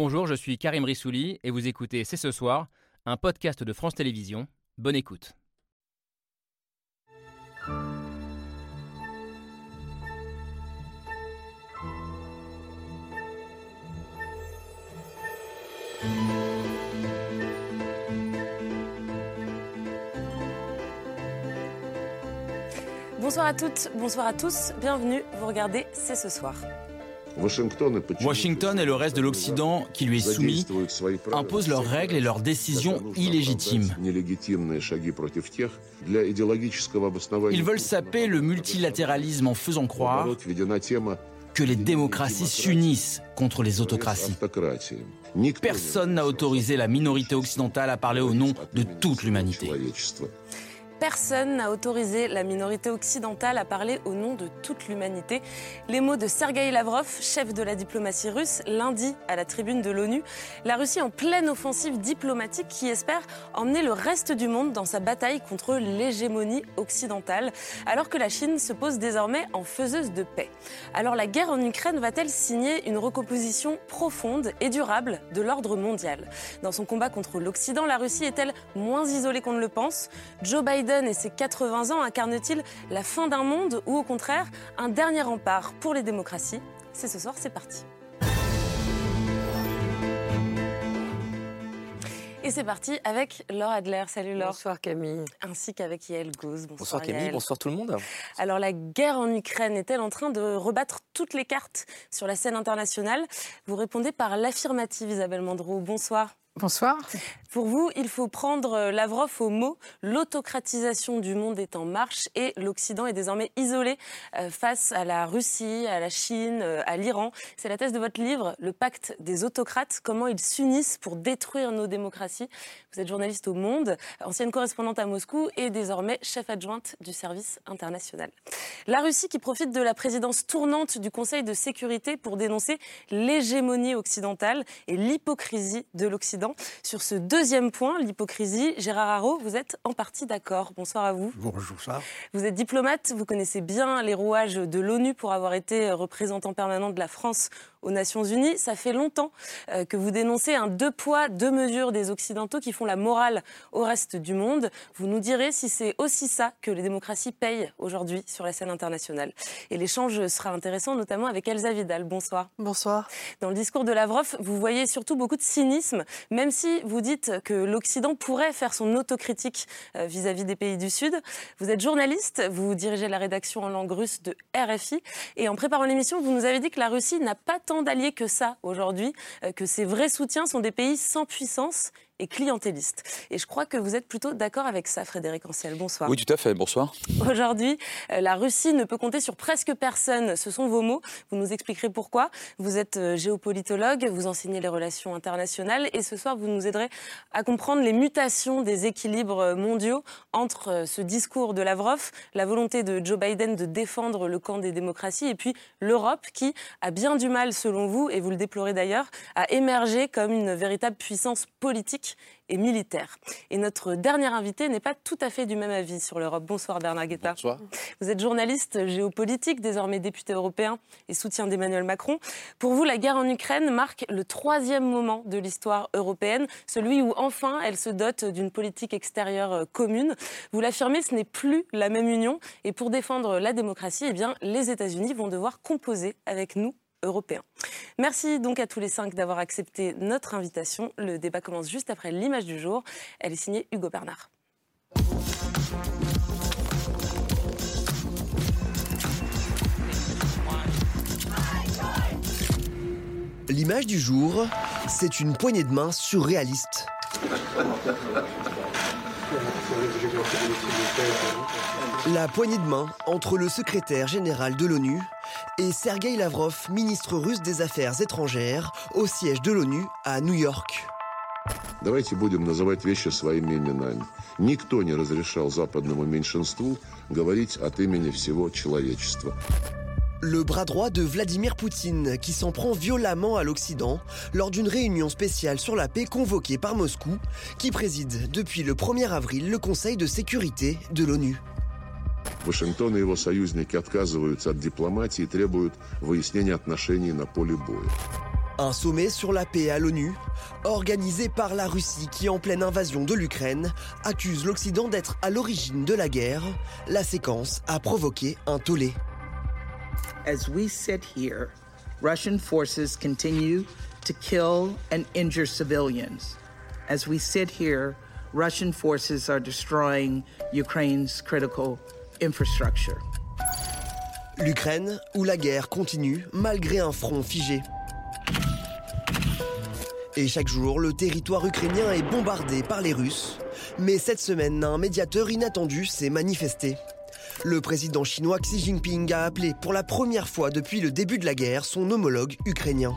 Bonjour, je suis Karim Rissouli et vous écoutez C'est ce soir, un podcast de France Télévisions. Bonne écoute. Bonsoir à toutes, bonsoir à tous, bienvenue, vous regardez C'est ce soir. Washington et le reste de l'Occident qui lui est soumis imposent leurs règles et leurs décisions illégitimes. Ils veulent saper le multilatéralisme en faisant croire que les démocraties s'unissent contre les autocraties. Personne n'a autorisé la minorité occidentale à parler au nom de toute l'humanité. Personne n'a autorisé la minorité occidentale à parler au nom de toute l'humanité. Les mots de Sergei Lavrov, chef de la diplomatie russe, lundi à la tribune de l'ONU. La Russie en pleine offensive diplomatique qui espère emmener le reste du monde dans sa bataille contre l'hégémonie occidentale, alors que la Chine se pose désormais en faiseuse de paix. Alors la guerre en Ukraine va-t-elle signer une recomposition profonde et durable de l'ordre mondial? Dans son combat contre l'Occident, la Russie est-elle moins isolée qu'on ne le pense? Et ses 80 ans incarnent-ils la fin d'un monde ou au contraire un dernier rempart pour les démocraties? C'est ce soir, c'est parti. Et c'est parti avec Laure Adler. Salut Laure. Bonsoir Camille. Ainsi qu'avec Yael Gauze. Bonsoir, bonsoir Camille, bonsoir tout le monde. Alors la guerre en Ukraine est-elle en train de rebattre toutes les cartes sur la scène internationale? Vous répondez par l'affirmative Isabelle Mandreau. Bonsoir. Bonsoir. Pour vous, il faut prendre euh, Lavrov au mot. L'autocratisation du monde est en marche et l'Occident est désormais isolé euh, face à la Russie, à la Chine, euh, à l'Iran. C'est la thèse de votre livre, Le pacte des autocrates, comment ils s'unissent pour détruire nos démocraties. Vous êtes journaliste au Monde, ancienne correspondante à Moscou et désormais chef adjointe du service international. La Russie qui profite de la présidence tournante du Conseil de sécurité pour dénoncer l'hégémonie occidentale et l'hypocrisie de l'Occident. Sur ce deuxième point, l'hypocrisie, Gérard Haro, vous êtes en partie d'accord. Bonsoir à vous. Bonjour, ça. Vous êtes diplomate, vous connaissez bien les rouages de l'ONU pour avoir été représentant permanent de la France aux Nations Unies. Ça fait longtemps euh, que vous dénoncez un deux poids, deux mesures des Occidentaux qui font la morale au reste du monde. Vous nous direz si c'est aussi ça que les démocraties payent aujourd'hui sur la scène internationale. Et l'échange sera intéressant, notamment avec Elsa Vidal. Bonsoir. Bonsoir. Dans le discours de Lavrov, vous voyez surtout beaucoup de cynisme, même si vous dites que l'Occident pourrait faire son autocritique euh, vis-à-vis des pays du Sud. Vous êtes journaliste, vous dirigez la rédaction en langue russe de RFI. Et en préparant l'émission, vous nous avez dit que la Russie n'a pas tant d'alliés que ça aujourd'hui, euh, que ses vrais soutiens sont des pays sans puissance et clientéliste. Et je crois que vous êtes plutôt d'accord avec ça, Frédéric Anciel. Bonsoir. Oui, tout à fait. Bonsoir. Aujourd'hui, euh, la Russie ne peut compter sur presque personne. Ce sont vos mots. Vous nous expliquerez pourquoi. Vous êtes euh, géopolitologue, vous enseignez les relations internationales et ce soir, vous nous aiderez à comprendre les mutations des équilibres mondiaux entre euh, ce discours de Lavrov, la volonté de Joe Biden de défendre le camp des démocraties et puis l'Europe qui a bien du mal, selon vous, et vous le déplorez d'ailleurs, à émerger comme une véritable puissance politique et militaire. Et notre dernier invité n'est pas tout à fait du même avis sur l'Europe. Bonsoir Bernard Guetta. Bonsoir. Vous êtes journaliste géopolitique, désormais député européen et soutien d'Emmanuel Macron. Pour vous, la guerre en Ukraine marque le troisième moment de l'histoire européenne, celui où enfin elle se dote d'une politique extérieure euh, commune. Vous l'affirmez, ce n'est plus la même union. Et pour défendre la démocratie, eh bien, les États-Unis vont devoir composer avec nous Merci donc à tous les cinq d'avoir accepté notre invitation. Le débat commence juste après l'image du jour. Elle est signée Hugo Bernard. L'image du jour, c'est une poignée de main surréaliste. La poignée de main entre le secrétaire général de l'ONU et Sergei Lavrov, ministre russe des Affaires étrangères, au siège de l'ONU à New York. Давайте будем называть вещи своими именами. Никто не разрешал западному меньшинству говорить от имени всего человечества. Le bras droit de Vladimir Poutine, qui s'en prend violemment à l'Occident lors d'une réunion spéciale sur la paix convoquée par Moscou, qui préside depuis le 1er avril le Conseil de sécurité de l'ONU. Вашингтон и его союзники отказываются от дипломатии и требуют выяснения отношений на поле боя. Un sommet sur la paix à l'ONU, organisé par la Russie qui, en pleine invasion de l'Ukraine, accuse l'Occident d'être à l'origine de la guerre. La séquence a provoqué un tollé. As we sit here, Russian forces continue to kill and injure civilians. As we sit here, Russian forces are destroying Ukraine's critical infrastructure. L'Ukraine, où la guerre continue malgré un front figé. Et chaque jour, le territoire ukrainien est bombardé par les Russes. Mais cette semaine, un médiateur inattendu s'est manifesté. Le président chinois Xi Jinping a appelé pour la première fois depuis le début de la guerre son homologue ukrainien.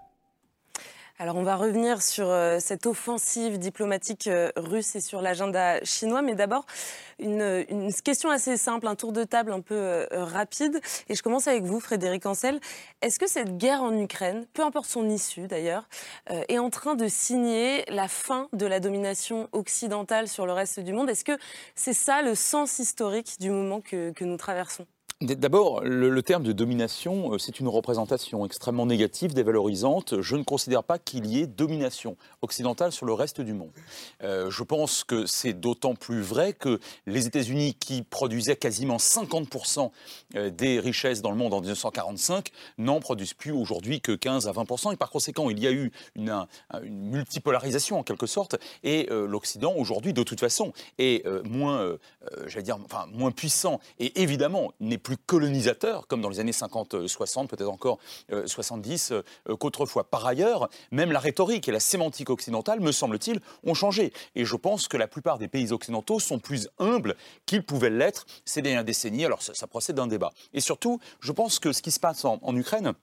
Alors on va revenir sur euh, cette offensive diplomatique euh, russe et sur l'agenda chinois, mais d'abord une, question assez simple, un tour de table un peu euh, rapide. Et je commence avec vous, Frédéric Ancel. Est-ce que cette guerre en Ukraine, peu importe son issue d'ailleurs, est en train de signer la fin de la domination occidentale sur le reste du monde? Est-ce que c'est ça le sens historique du moment que nous traversons? D'abord, le, terme de domination, euh, c'est une représentation extrêmement négative, dévalorisante. Je ne considère pas qu'il y ait domination occidentale sur le reste du monde. Euh, je pense que c'est d'autant plus vrai que les États-Unis, qui produisaient quasiment 50% euh, des richesses dans le monde en 1945, n'en produisent plus aujourd'hui que 15 à 20%. Et par conséquent, il y a eu une, multipolarisation en quelque sorte. Et l'Occident, aujourd'hui, de toute façon, est moins, j'allais dire, enfin, moins puissant. Et évidemment, n'est plus colonisateur, comme dans les années 50-60, peut-être encore 70, euh, euh, qu'autrefois. Par ailleurs, même la rhétorique et la sémantique occidentale, me semble-t-il, ont changé. Et je pense que la plupart des pays occidentaux sont plus humbles qu'ils pouvaient l'être ces dernières décennies. Alors ça, procède d'un débat. Et surtout, je pense que ce qui se passe en Ukraine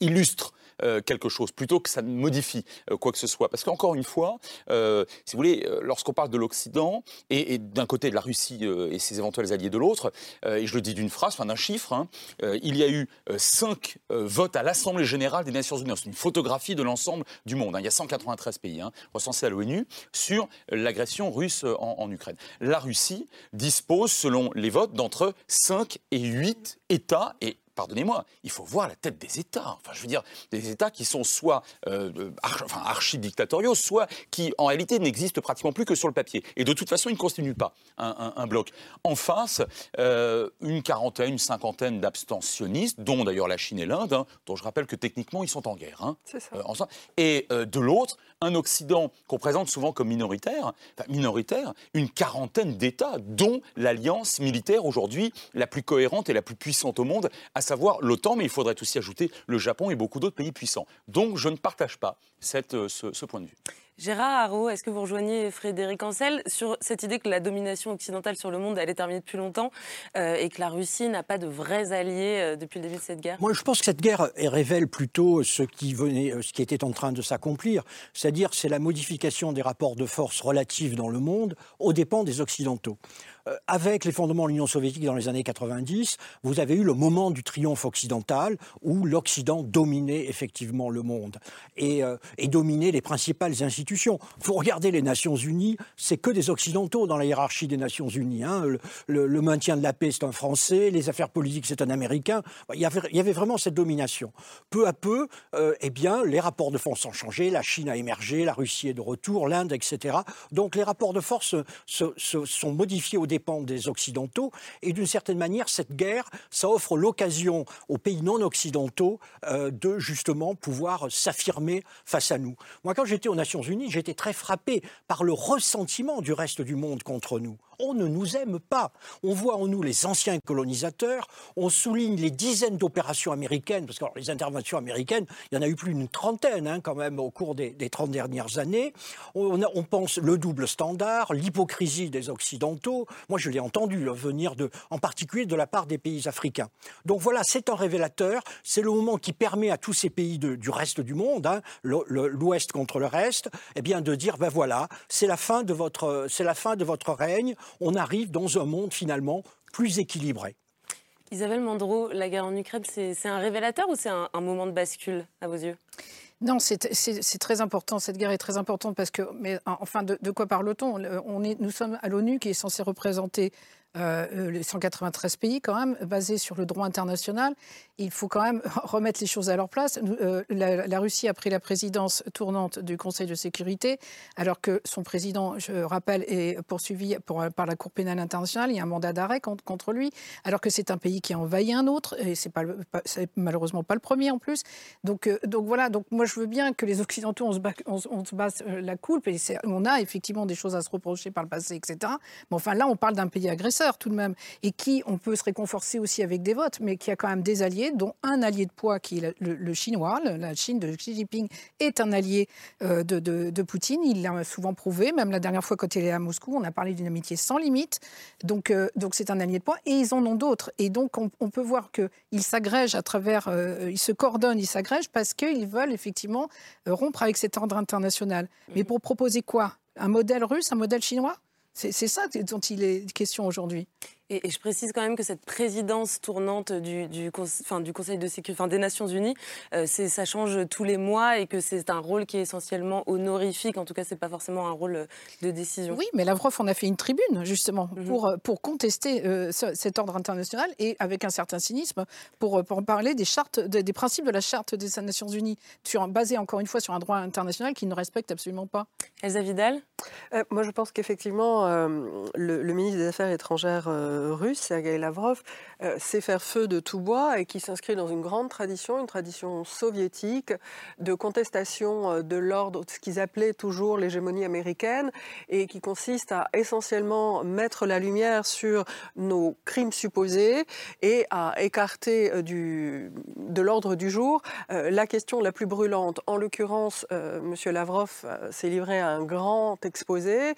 illustre euh, quelque chose, plutôt que ça ne modifie euh, quoi que ce soit. Parce qu'encore une fois, euh, si vous voulez, lorsqu'on parle de l'Occident, et, d'un côté de la Russie et ses éventuels alliés de l'autre, et je le dis d'une phrase, enfin d'un chiffre, hein, il y a eu cinq votes à l'Assemblée générale des Nations Unies. C'est une photographie de l'ensemble du monde. Hein. Il y a 193 pays hein, recensés à l'ONU sur l'agression russe en, en Ukraine. La Russie dispose, selon les votes, d'entre 5 et 8 États, et pardonnez-moi, il faut voir la tête des États. Enfin, je veux dire, des États qui sont soit euh, archi-dictatoriaux, soit qui, en réalité, n'existent pratiquement plus que sur le papier. Et de toute façon, ils ne constituent pas un, bloc. En face, euh, une quarantaine, une cinquantaine d'abstentionnistes, dont d'ailleurs la Chine et l'Inde, hein, dont je rappelle que techniquement, ils sont en guerre. Hein, C'est ça. Euh, et de l'autre, un Occident qu'on présente souvent comme minoritaire, minoritaire, une quarantaine d'États, dont l'alliance militaire aujourd'hui la plus cohérente et la plus puissante au monde, à savoir l'OTAN, mais il faudrait aussi ajouter le Japon et beaucoup d'autres pays puissants. Donc je ne partage pas euh, ce, point de vue. Gérard Haro, est-ce que vous rejoignez Frédéric Ancel sur cette idée que la domination occidentale sur le monde, elle est terminée depuis longtemps euh, et que la Russie n'a pas de vrais alliés euh, depuis le début de cette guerre? Moi, je pense que cette guerre révèle plutôt ce qui, venait, ce qui était en train de s'accomplir, c'est-à-dire c'est la modification des rapports de force relatifs dans le monde aux dépens des Occidentaux. Euh, avec l'effondrement de l'Union soviétique dans les années 90, vous avez eu le moment du triomphe occidental où l'Occident dominait effectivement le monde et, euh, dominait les principales institutions. Vous regardez les Nations Unies, c'est que des Occidentaux dans la hiérarchie des Nations Unies. Hein. Le, maintien de la paix, c'est un Français, les affaires politiques, c'est un Américain. Il y, avait, vraiment cette domination. Peu à peu, euh, eh bien, les rapports de force ont changé, la Chine a émergé, la Russie est de retour, l'Inde, etc. Donc les rapports de force se, sont modifiés au départ des Occidentaux. Et d'une certaine manière, cette guerre, ça offre l'occasion aux pays non occidentaux euh, de justement pouvoir s'affirmer face à nous. Moi, quand j'étais aux Nations Unies, j'étais très frappé par le ressentiment du reste du monde contre nous on ne nous aime pas. On voit en nous les anciens colonisateurs, on souligne les dizaines d'opérations américaines, parce que les interventions américaines, il y en a eu plus d'une trentaine hein, quand même au cours des, trente dernières années. On, pense le double standard, l'hypocrisie des Occidentaux. Moi, je l'ai entendu venir de, en particulier de la part des pays africains. Donc voilà, c'est un révélateur. C'est le moment qui permet à tous ces pays du reste du monde, hein, l'Ouest contre le reste, eh de dire ben voilà, c'est la fin de votre règne on arrive dans un monde finalement plus équilibré. Isabelle Mandreau, la guerre en Ukraine, c'est un révélateur ou c'est un, moment de bascule à vos yeux? Non, c'est très important. Cette guerre est très importante parce que, mais enfin, de, de quoi parle-t-on? On est, nous sommes à l'ONU qui est censé représenter euh, les 193 pays quand même, basés sur le droit international. Il faut quand même remettre les choses à leur place. Euh, la, Russie a pris la présidence tournante du Conseil de sécurité, alors que son président, je rappelle, est poursuivi par la Cour pénale internationale. Il y a un mandat d'arrêt contre, lui, alors que c'est un pays qui a envahi un autre, et c'est pas, malheureusement pas le premier en plus. Donc, euh, voilà. Moi, je veux bien que les Occidentaux on se, on, se base la coupe, on a effectivement des choses à se reprocher par le passé, etc. Mais enfin là, on parle d'un pays tout de même, et qui, on peut se réconforter aussi avec des votes, mais qui a quand même des alliés, dont un allié de poids qui est le, chinois, la Chine de Xi Jinping est un allié euh, de, Poutine, il l'a souvent prouvé, même la dernière fois quand il est à Moscou, on a parlé d'une amitié sans limite, donc euh, donc c'est un allié de poids, et ils en ont d'autres, et donc on, peut voir qu'ils s'agrègent à travers, euh, ils se coordonnent, ils s'agrègent parce qu'ils veulent effectivement rompre avec cet ordre international. Mais pour proposer quoi? Un modèle russe, un modèle chinois? C'est ça dont il est question aujourd'hui. Et, je précise quand même que cette présidence tournante du, du, enfin, du Conseil de sécurité enfin, des Nations Unies, euh, ça change tous les mois et que c'est un rôle qui est essentiellement honorifique. En tout cas, c'est pas forcément un rôle de décision. Oui, mais Lavrov en a fait une tribune justement mhm. pour, pour contester euh, cet ordre international et avec un certain cynisme pour, pour parler des chartes, des, principes de la charte des Nations Unies, sur, basée encore une fois sur un droit international qui ne respecte absolument pas. Elsa Vidal? Euh, Moi, je pense qu'effectivement, le, le, ministre des Affaires étrangères euh, russe, Sergei Lavrov, euh, sait faire feu de tout bois et qui s'inscrit dans une grande tradition, une tradition soviétique de contestation euh, de l'ordre, ce qu'ils appelaient toujours l'hégémonie américaine, et qui consiste à essentiellement mettre la lumière sur nos crimes supposés et à écarter du, de l'ordre du jour la question la plus brûlante. En l'occurrence, M. Lavrov s'est livré à un grand exposé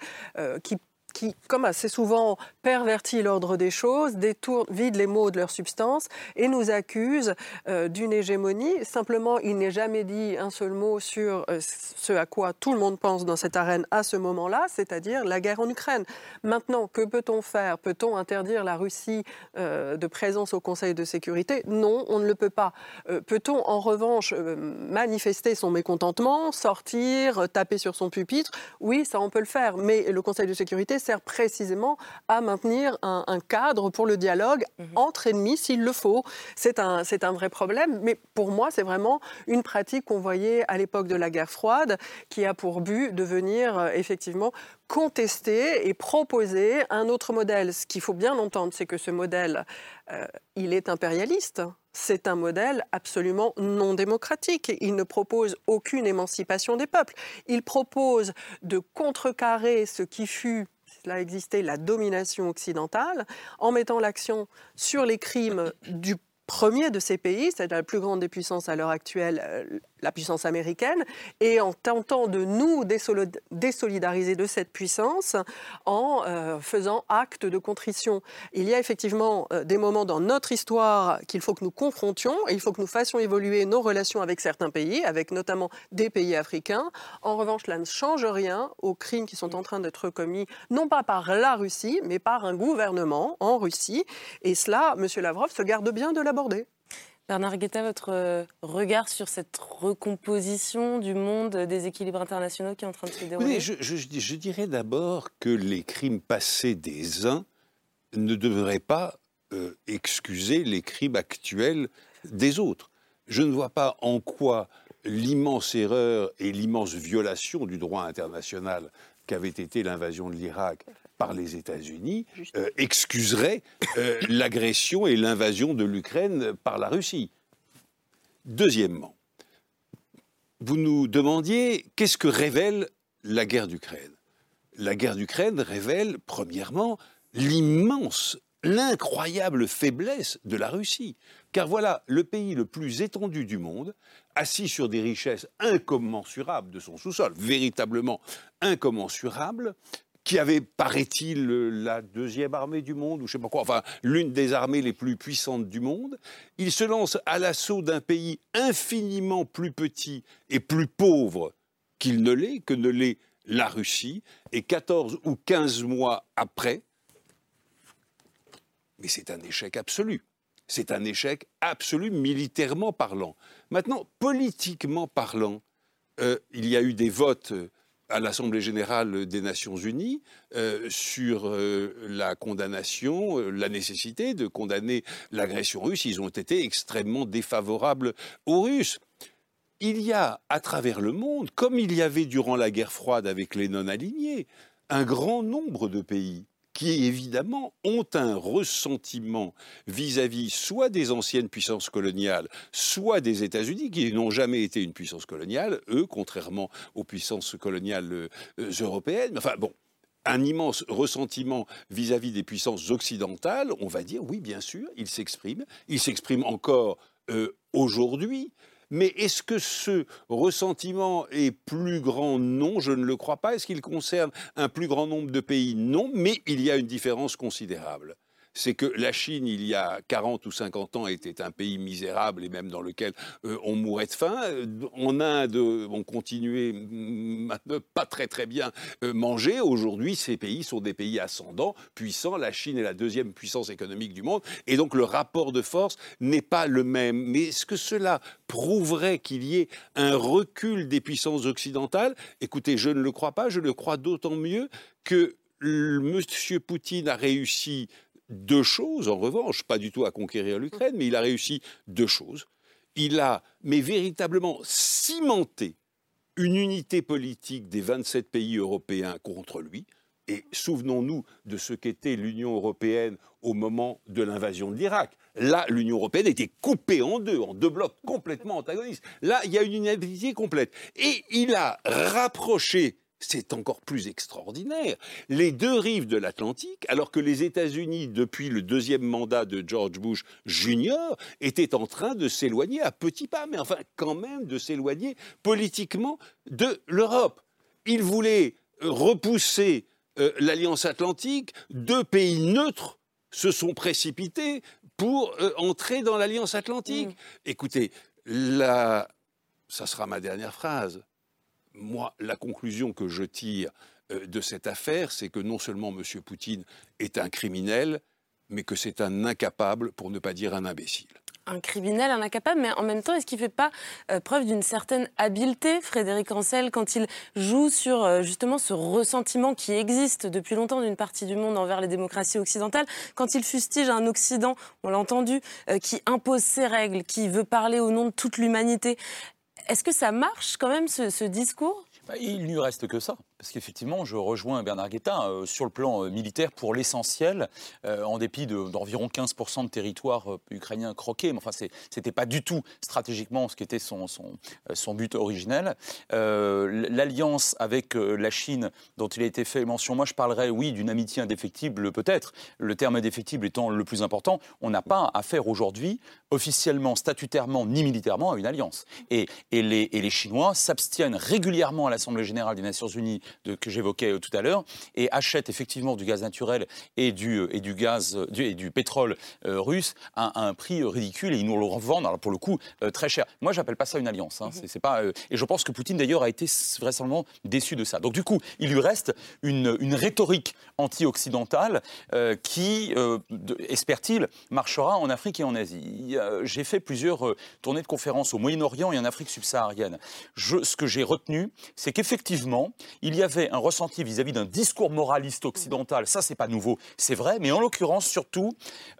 qui qui, comme assez souvent, pervertit l'ordre des choses, détourne, vide les mots de leur substance et nous accuse euh, d'une hégémonie. Simplement, il n'est jamais dit un seul mot sur euh, ce à quoi tout le monde pense dans cette arène à ce moment-là, c'est-à-dire la guerre en Ukraine. Maintenant, que peut-on faire? Peut-on interdire la Russie euh, de présence au Conseil de sécurité? Non, on ne le peut pas. Peut-on en revanche manifester son mécontentement, sortir, taper sur son pupitre? Oui, ça on peut le faire, mais le Conseil de sécurité sert précisément à maintenir un, cadre pour le dialogue mhm. entre ennemis s'il le faut. C'est un, c'est un vrai problème, mais pour moi, c'est vraiment une pratique qu'on voyait à l'époque de la guerre froide qui a pour but de venir euh, effectivement contester et proposer un autre modèle. Ce qu'il faut bien entendre, c'est que ce modèle, euh, il est impérialiste. C'est un modèle absolument non démocratique. Il ne propose aucune émancipation des peuples. Il propose de contrecarrer ce qui fut cela existait la domination occidentale, en mettant l'action sur les crimes du premier de ces pays, c'est la plus grande des puissances à l'heure actuelle, euh, la puissance américaine, et en tentant de nous désolidariser de cette puissance en euh, faisant acte de contrition. Il y a effectivement euh, des moments dans notre histoire qu'il faut que nous confrontions, et il faut que nous fassions évoluer nos relations avec certains pays, avec notamment des pays africains. En revanche, cela ne change rien aux crimes qui sont en train d'être commis, non pas par la Russie, mais par un gouvernement en Russie. Et cela, M. Lavrov se garde bien de l'aborder. Bernard Guetta, votre euh, regard sur cette recomposition du monde des équilibres internationaux qui est en train de se dérouler? Je, je, dirais d'abord que les crimes passés des uns ne devraient pas euh, excuser les crimes actuels des autres. Je ne vois pas en quoi l'immense erreur et l'immense violation du droit international qu'avait été l'invasion de l'Irak par les États-Unis euh, excuserait euh, l'agression et l'invasion de l'Ukraine par la Russie. Deuxièmement, vous nous demandiez qu'est-ce que révèle la guerre d'Ukraine? La guerre d'Ukraine révèle, premièrement, l'immense, l'incroyable faiblesse de la Russie. Car voilà, le pays le plus étendu du monde, assis sur des richesses incommensurables de son sous-sol, véritablement incommensurables, qui avait, paraît-il, la deuxième armée du monde, ou je sais pas quoi, enfin, l'une des armées les plus puissantes du monde. Il se lance à l'assaut d'un pays infiniment plus petit et plus pauvre qu'il ne l'est, que ne l'est la Russie, et 14 ou 15 mois après, mais c'est un échec absolu. C'est un échec absolu militairement parlant. Maintenant, politiquement parlant, euh, il y a eu des votes à l'Assemblée générale des Nations Unies euh, sur euh, la condamnation, la nécessité de condamner l'agression russe. Ils ont été extrêmement défavorables aux Russes. Il y a à travers le monde, comme il y avait durant la guerre froide avec les non-alignés, un grand nombre de pays qui évidemment ont un ressentiment vis-à-vis soit des anciennes puissances coloniales, soit des États-Unis, qui n'ont jamais été une puissance coloniale, eux, contrairement aux puissances coloniales euh, européennes. Enfin bon, un immense ressentiment vis-à-vis des puissances occidentales, on va dire, oui, bien sûr, il s'exprime. Il s'exprime encore euh, aujourd'hui. Mais est-ce que ce ressentiment est plus grand Non, je ne le crois pas. Est-ce qu'il concerne un plus grand nombre de pays Non, mais il y a une différence considérable c'est que la Chine, il y a 40 ou 50 ans, était un pays misérable et même dans lequel euh, on mourait de faim. En Inde, on continuait à ne pas très très bien euh, manger. Aujourd'hui, ces pays sont des pays ascendants, puissants. La Chine est la deuxième puissance économique du monde. Et donc le rapport de force n'est pas le même. Mais est-ce que cela prouverait qu'il y ait un recul des puissances occidentales? Écoutez, je ne le crois pas. Je le crois d'autant mieux que M. Poutine a réussi deux choses, en revanche, pas du tout à conquérir l'Ukraine, mais il a réussi deux choses. Il a, mais véritablement, cimenté une unité politique des 27 pays européens contre lui. Et souvenons-nous de ce qu'était l'Union européenne au moment de l'invasion de l'Irak. Là, l'Union européenne était coupée en deux, en deux blocs complètement antagonistes. Là, il y a une unité complète. Et il a rapproché c'est encore plus extraordinaire, les deux rives de l'Atlantique, alors que les États-Unis, depuis le deuxième mandat de George Bush Jr., étaient en train de s'éloigner à petits pas, mais enfin quand même de s'éloigner politiquement de l'Europe. Ils voulaient repousser euh, l'Alliance Atlantique, deux pays neutres se sont précipités pour euh, entrer dans l'Alliance Atlantique. Mmh. Écoutez, là, ça sera ma dernière phrase moi, la conclusion que je tire euh, de cette affaire, c'est que non seulement M. Poutine est un criminel, mais que c'est un incapable, pour ne pas dire un imbécile un criminel, un incapable, mais en même temps, est-ce qu'il ne fait pas euh, preuve d'une certaine habileté, Frédéric Ancel, quand il joue sur euh, justement ce ressentiment qui existe depuis longtemps d'une partie du monde envers les démocraties occidentales, quand il fustige un Occident, on l'a entendu, qui impose ses règles, qui veut parler au nom de toute l'humanité est-ce que ça marche quand même ce, discours? Bah, Il n'y reste que ça. Parce qu'effectivement, je rejoins Bernard Guetta euh, sur le plan euh, militaire pour l'essentiel, euh, en dépit d'environ 15% de territoire ukrainien croqué. Mais enfin, ce n'était pas du tout stratégiquement ce qui était son, son, son but originel. L'alliance avec la Chine, dont il a été fait mention, moi je parlerais, oui, d'une amitié indéfectible peut-être, le terme indéfectible étant le plus important. On n'a pas affaire aujourd'hui, officiellement, statutairement, ni militairement, à une alliance. Et, et, les, et les Chinois s'abstiennent régulièrement à l'Assemblée générale des Nations unies que j'évoquais euh, tout à l'heure, et achètent effectivement du gaz naturel et du, euh, et du gaz euh, et du pétrole russe à, un prix ridicule et ils nous le revendent, alors pour le coup, très cher. Moi, j'appelle pas ça une alliance. Hein. Mhm. c'est, pas, et je pense que Poutine, d'ailleurs, a été vraisemblablement déçu de ça. Donc, du coup, il lui reste une, une rhétorique anti-occidentale qui, espère-t-il, marchera en Afrique et en Asie. J'ai fait plusieurs tournées de conférences au Moyen-Orient et en Afrique subsaharienne. Je, ce que j'ai retenu, c'est qu'effectivement, il y y avait un ressenti vis-à-vis d'un discours moraliste occidental, ça c'est pas nouveau, c'est vrai, mais en l'occurrence surtout,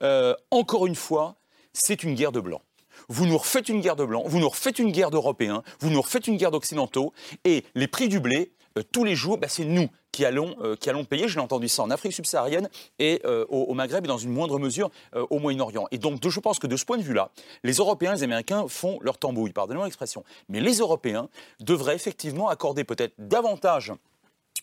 euh, encore une fois, c'est une guerre de blancs vous nous refaites une guerre de blancs, vous nous refaites une guerre d'Européens, vous nous refaites une guerre d'Occidentaux, et les prix du blé, euh, tous les jours, bah, c'est nous euh, qui allons payer. Je l'ai entendu ça en Afrique subsaharienne et au, Maghreb et dans une moindre mesure au Moyen-Orient. Et donc, je pense que de ce point de vue-là, les Européens et les Américains font leur tambouille, pardonnez-moi l'expression. Mais les Européens devraient effectivement accorder peut-être davantage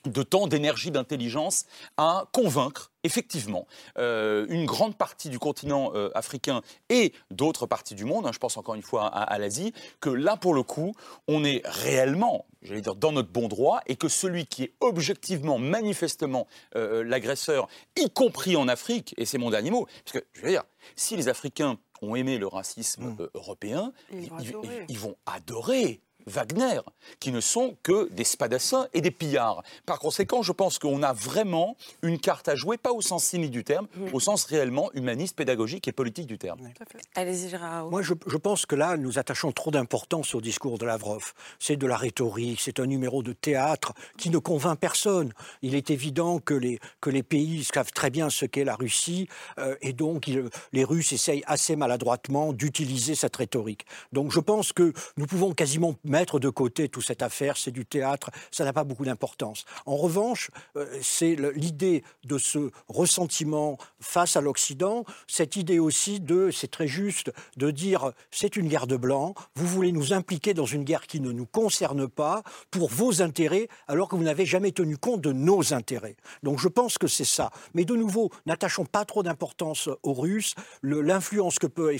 de temps, d'énergie, d'intelligence à convaincre effectivement euh, une grande partie du continent euh, africain et d'autres parties du monde, hein, je pense encore une fois à, l'Asie, que là pour le coup, on est réellement, j'allais dire, dans notre bon droit et que celui qui est objectivement, manifestement euh, l'agresseur, y compris en Afrique, et c'est mon dernier mot, parce que je veux dire, si les Africains ont aimé le racisme mmh. européen, ils, vont adorer Wagner, qui ne sont que des spadassins et des pillards. Par conséquent, je pense qu'on a vraiment une carte à jouer, pas au sens cynique du terme, mm. au sens réellement humaniste, pédagogique et politique du terme. Allez-y, Gérard. Moi, je, pense que là, nous attachons trop d'importance au discours de Lavrov. C'est de la rhétorique, c'est un numéro de théâtre qui ne convainc personne. Il est évident que les, que les pays savent très bien ce qu'est la Russie, euh, et donc les Russes essayent assez maladroitement d'utiliser cette rhétorique. Donc je pense que nous pouvons quasiment mettre de côté toute cette affaire, c'est du théâtre, ça n'a pas beaucoup d'importance. En revanche, euh, c'est l'idée de ce ressentiment face à l'Occident, cette idée aussi de, c'est très juste, de dire c'est une guerre de blanc, vous voulez nous impliquer dans une guerre qui ne nous concerne pas pour vos intérêts, alors que vous n'avez jamais tenu compte de nos intérêts. Donc je pense que c'est ça. Mais de nouveau, n'attachons pas trop d'importance aux Russes. L'influence que peut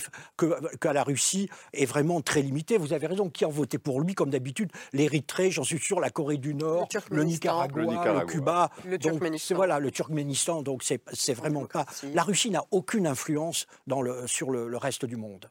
qu'a la Russie est vraiment très limitée. Vous avez raison. Qui a voté pour lui, comme d'habitude L'Érythrée, j'en suis sûr, la Corée du Nord, le, Nicaragua, le, Cuba, le Turkménistan. voilà, le Turkménistan. Donc c'est vraiment pas. La Russie n'a aucune influence dans le, sur le, reste du monde.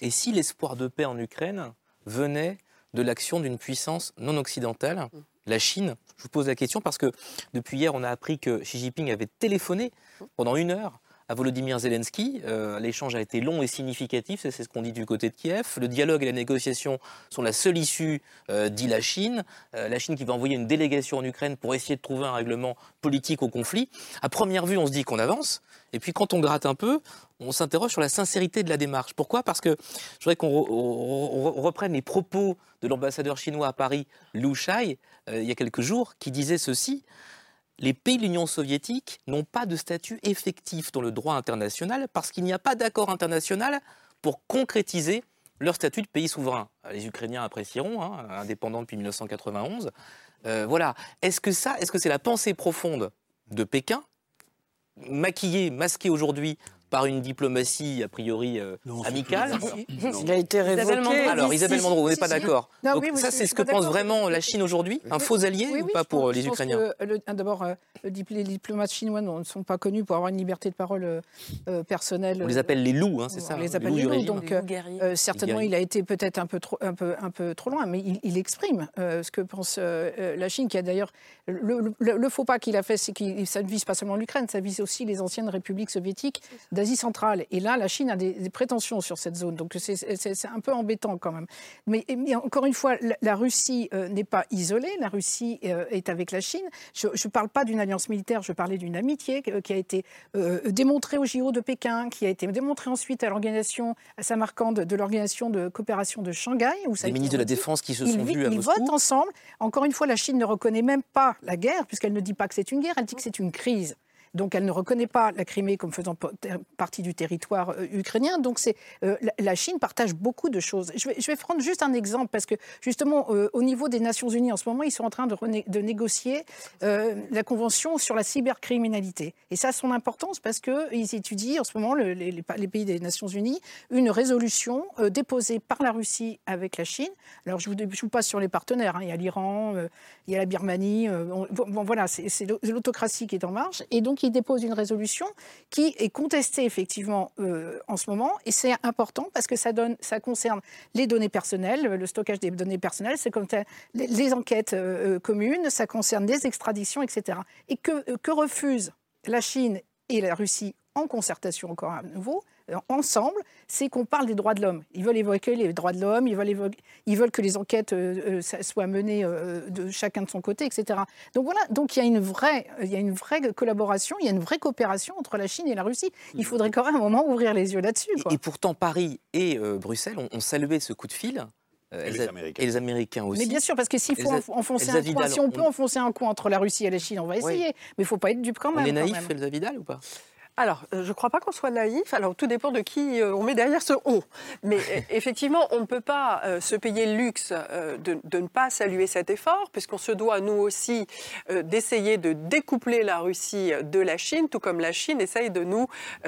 Et si l'espoir de paix en Ukraine venait de l'action d'une puissance non occidentale, mm. la Chine Je vous pose la question parce que depuis hier, on a appris que Xi Jinping avait téléphoné pendant une heure à Volodymyr Zelensky. Euh, l'échange a été long et significatif, c'est ce qu'on dit du côté de Kiev. Le dialogue et la négociation sont la seule issue, euh, dit la Chine. Euh, la Chine qui va envoyer une délégation en Ukraine pour essayer de trouver un règlement politique au conflit. À première vue, on se dit qu'on avance, et puis quand on gratte un peu, on s'interroge sur la sincérité de la démarche. Pourquoi? Parce que je voudrais qu'on reprenne les propos de l'ambassadeur chinois à Paris, Liu Shai, il y a quelques jours, qui disait ceci les pays de l'Union soviétique n'ont pas de statut effectif dans le droit international parce qu'il n'y a pas d'accord international pour concrétiser leur statut de pays souverain. Les Ukrainiens apprécieront, hein, indépendants depuis 1991. Euh, voilà. Est-ce que ça, est-ce que c'est la pensée profonde de Pékin, maquillée, masquée aujourd'hui par une diplomatie a priori euh, amicale. Il a été révoqué. Alors Isabelle Mandreau, on n'est pas d'accord. ça, c'est ce que pense vraiment la Chine aujourd'hui Un faux allié ou pas pour les Ukrainiens? D'abord, euh, les diplomates chinois ne sont pas connus pour avoir une liberté de parole euh, personnelle. On les appelle les loups, hein, c'est ça On les appelle les loups. Donc certainement, il a été peut-être un peu trop, un peu, un peu trop loin, mais il, exprime ce que pense la Chine, qui a d'ailleurs le, faux pas qu'il a fait, c'est que ça ne vise pas seulement l'Ukraine, ça vise aussi les anciennes républiques soviétiques d'Asie centrale. Et là, la Chine a des, prétentions sur cette zone. Donc c'est un peu embêtant quand même. Mais, encore une fois, la, Russie euh, n'est pas isolée. La Russie euh, est avec la Chine. Je ne parle pas d'une alliance militaire, je parlais d'une amitié qui a été euh, démontrée au JO de Pékin, qui a été démontrée ensuite à l'organisation, à Samarkand, de l'organisation de coopération de Shanghai. Où les ministres de la Défense qui se sont vus à Ils votent ensemble. Encore une fois, la Chine ne reconnaît même pas la guerre, puisqu'elle ne dit pas que c'est une guerre, elle dit que c'est une crise. Donc elle ne reconnaît pas la Crimée comme faisant partie du territoire euh, ukrainien. Donc euh, la Chine partage beaucoup de choses. Je vais, prendre juste un exemple parce que justement euh, au niveau des Nations Unies en ce moment, ils sont en train de, négocier la convention sur la cybercriminalité. Et ça a son importance parce qu'ils étudient en ce moment les, pays des Nations Unies une résolution déposée par la Russie avec la Chine. Alors je vous, vous passe sur les partenaires. Hein. Il y a l'Iran, il y a la Birmanie. bon, voilà, c'est l'autocratie qui est en marche. Et donc qui dépose une résolution qui est contestée effectivement euh, en ce moment. Et c'est important parce que ça, donne, ça concerne les données personnelles, le stockage des données personnelles, c'est comme les, enquêtes euh, euh, communes, ça concerne les extraditions, etc. Et que, que refusent la Chine et la Russie en concertation encore à nouveau, ensemble, c'est qu'on parle des droits de l'homme. Ils veulent évoquer les droits de l'homme, ils veulent, ils veulent que les enquêtes euh, euh, soient menées euh, de chacun de son côté, etc. Donc voilà, donc il y, a une vraie, il y a une vraie collaboration, il y a une vraie coopération entre la Chine et la Russie. Il faudrait quand même un moment ouvrir les yeux là-dessus. Et, pourtant, Paris et Bruxelles ont, salué ce coup de fil. Et les, Américains. et les, Américains. aussi. Mais bien sûr, parce que s'il faut enfoncer un coup, si on peut enfoncer un coup entre la Russie et la Chine, on va essayer. Mais il ne faut pas être dupe quand même. On est naïf, Elsa Vidal, ou pas? Alors, euh, je ne crois pas qu'on soit naïf. Alors, tout dépend de qui euh, on met derrière ce on. Mais euh, effectivement, on ne peut pas se payer le luxe de, ne pas saluer cet effort, puisqu'on se doit, nous aussi, d'essayer de découpler la Russie de la Chine, tout comme la Chine essaye de nous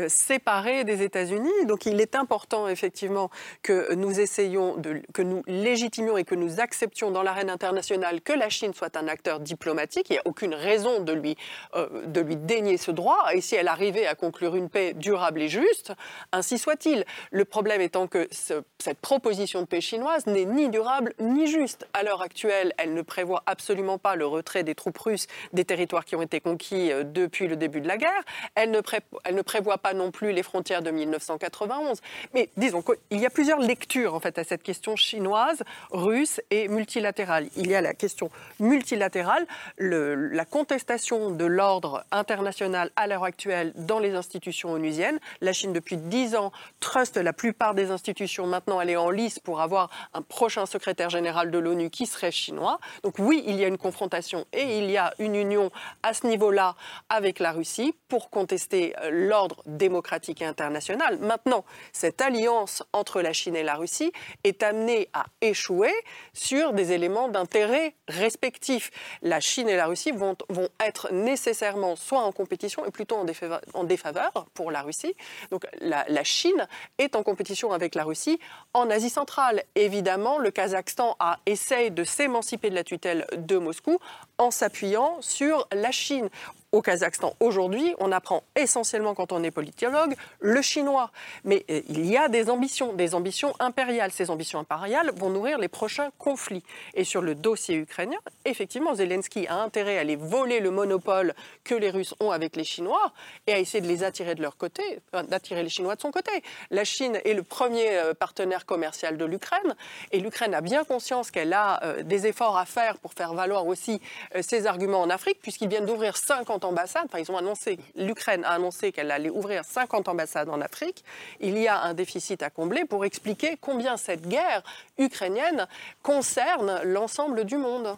séparer des États-Unis. Donc, il est important, effectivement, que nous essayions, de, que nous légitimions et que nous acceptions dans l'arène internationale que la Chine soit un acteur diplomatique. Il n'y a aucune raison de lui, de lui dénier ce droit. Et si elle arrivait à à conclure une paix durable et juste, ainsi soit-il. Le problème étant que cette proposition de paix chinoise n'est ni durable ni juste. À l'heure actuelle, elle ne prévoit absolument pas le retrait des troupes russes des territoires qui ont été conquis euh, depuis le début de la guerre. Elle ne, prévoit pas non plus les frontières de 1991. Mais disons qu'il y a plusieurs lectures en fait à cette question chinoise, russe et multilatérale. Il y a la question multilatérale, la contestation de l'ordre international à l'heure actuelle dans les institutions onusiennes. La Chine, depuis dix ans, truste la plupart des institutions. Maintenant, elle est en lice pour avoir un prochain secrétaire général de l'ONU qui serait chinois. Donc oui, il y a une confrontation et il y a une union à ce niveau-là avec la Russie pour contester euh, l'ordre démocratique et international. Maintenant, cette alliance entre la Chine et la Russie est amenée à échouer sur des éléments d'intérêt respectifs. La Chine et la Russie vont, vont être nécessairement soit en compétition et plutôt en défaveur, défaveur pour la Russie. Donc la, la Chine est en compétition avec la Russie en Asie centrale. Évidemment, le Kazakhstan a essayé de s'émanciper de la tutelle de Moscou en s'appuyant sur la Chine au Kazakhstan aujourd'hui, on apprend essentiellement quand on est politologue le chinois. Mais euh, il y a des ambitions, des ambitions impériales. Ces ambitions impériales vont nourrir les prochains conflits. Et sur le dossier ukrainien, effectivement, Zelensky a intérêt à aller voler le monopole que les Russes ont avec les Chinois et à essayer de les attirer de leur côté, d'attirer les Chinois de son côté. La Chine est le premier euh, partenaire commercial de l'Ukraine et l'Ukraine a bien conscience qu'elle a euh, des efforts à faire pour faire valoir aussi ses arguments en Afrique, puisqu'ils viennent d'ouvrir 50 ambassades. Enfin, ils ont annoncé, l'Ukraine a annoncé qu'elle allait ouvrir 50 ambassades en Afrique. Il y a un déficit à combler pour expliquer combien cette guerre ukrainienne concerne l'ensemble du monde.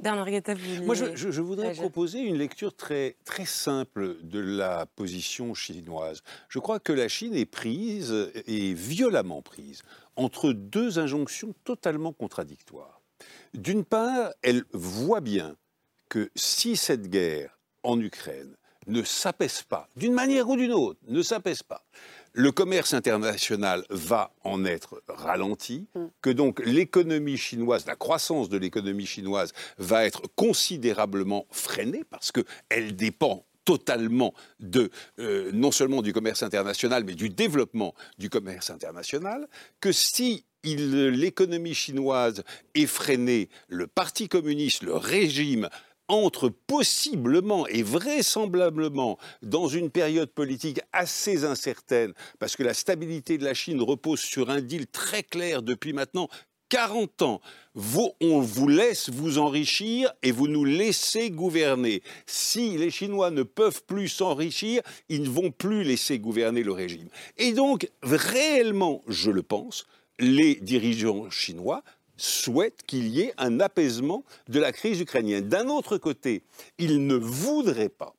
Bernard Moi, je, voudrais proposer une lecture très, très simple de la position chinoise. Je crois que la Chine est prise, et violemment prise, entre deux injonctions totalement contradictoires. D'une part, elle voit bien que si cette guerre en Ukraine ne s'apaise pas, d'une manière ou d'une autre, ne s'apaise pas, le commerce international va en être ralenti, mm. que donc l'économie chinoise, la croissance de l'économie chinoise va être considérablement freinée parce qu'elle dépend totalement de euh, non seulement du commerce international, mais du développement du commerce international, que si l'économie chinoise est freinée, le Parti communiste, le régime entre possiblement et vraisemblablement dans une période politique assez incertaine, parce que la stabilité de la Chine repose sur un deal très clair depuis maintenant 40 ans. on vous laisse vous enrichir et vous nous laissez gouverner. Si les Chinois ne peuvent plus s'enrichir, ils ne vont plus laisser gouverner le régime. Et donc, réellement, je le pense, les dirigeants chinois souhaite qu'il y ait un apaisement de la crise ukrainienne. D'un autre côté, il ne voudrait pas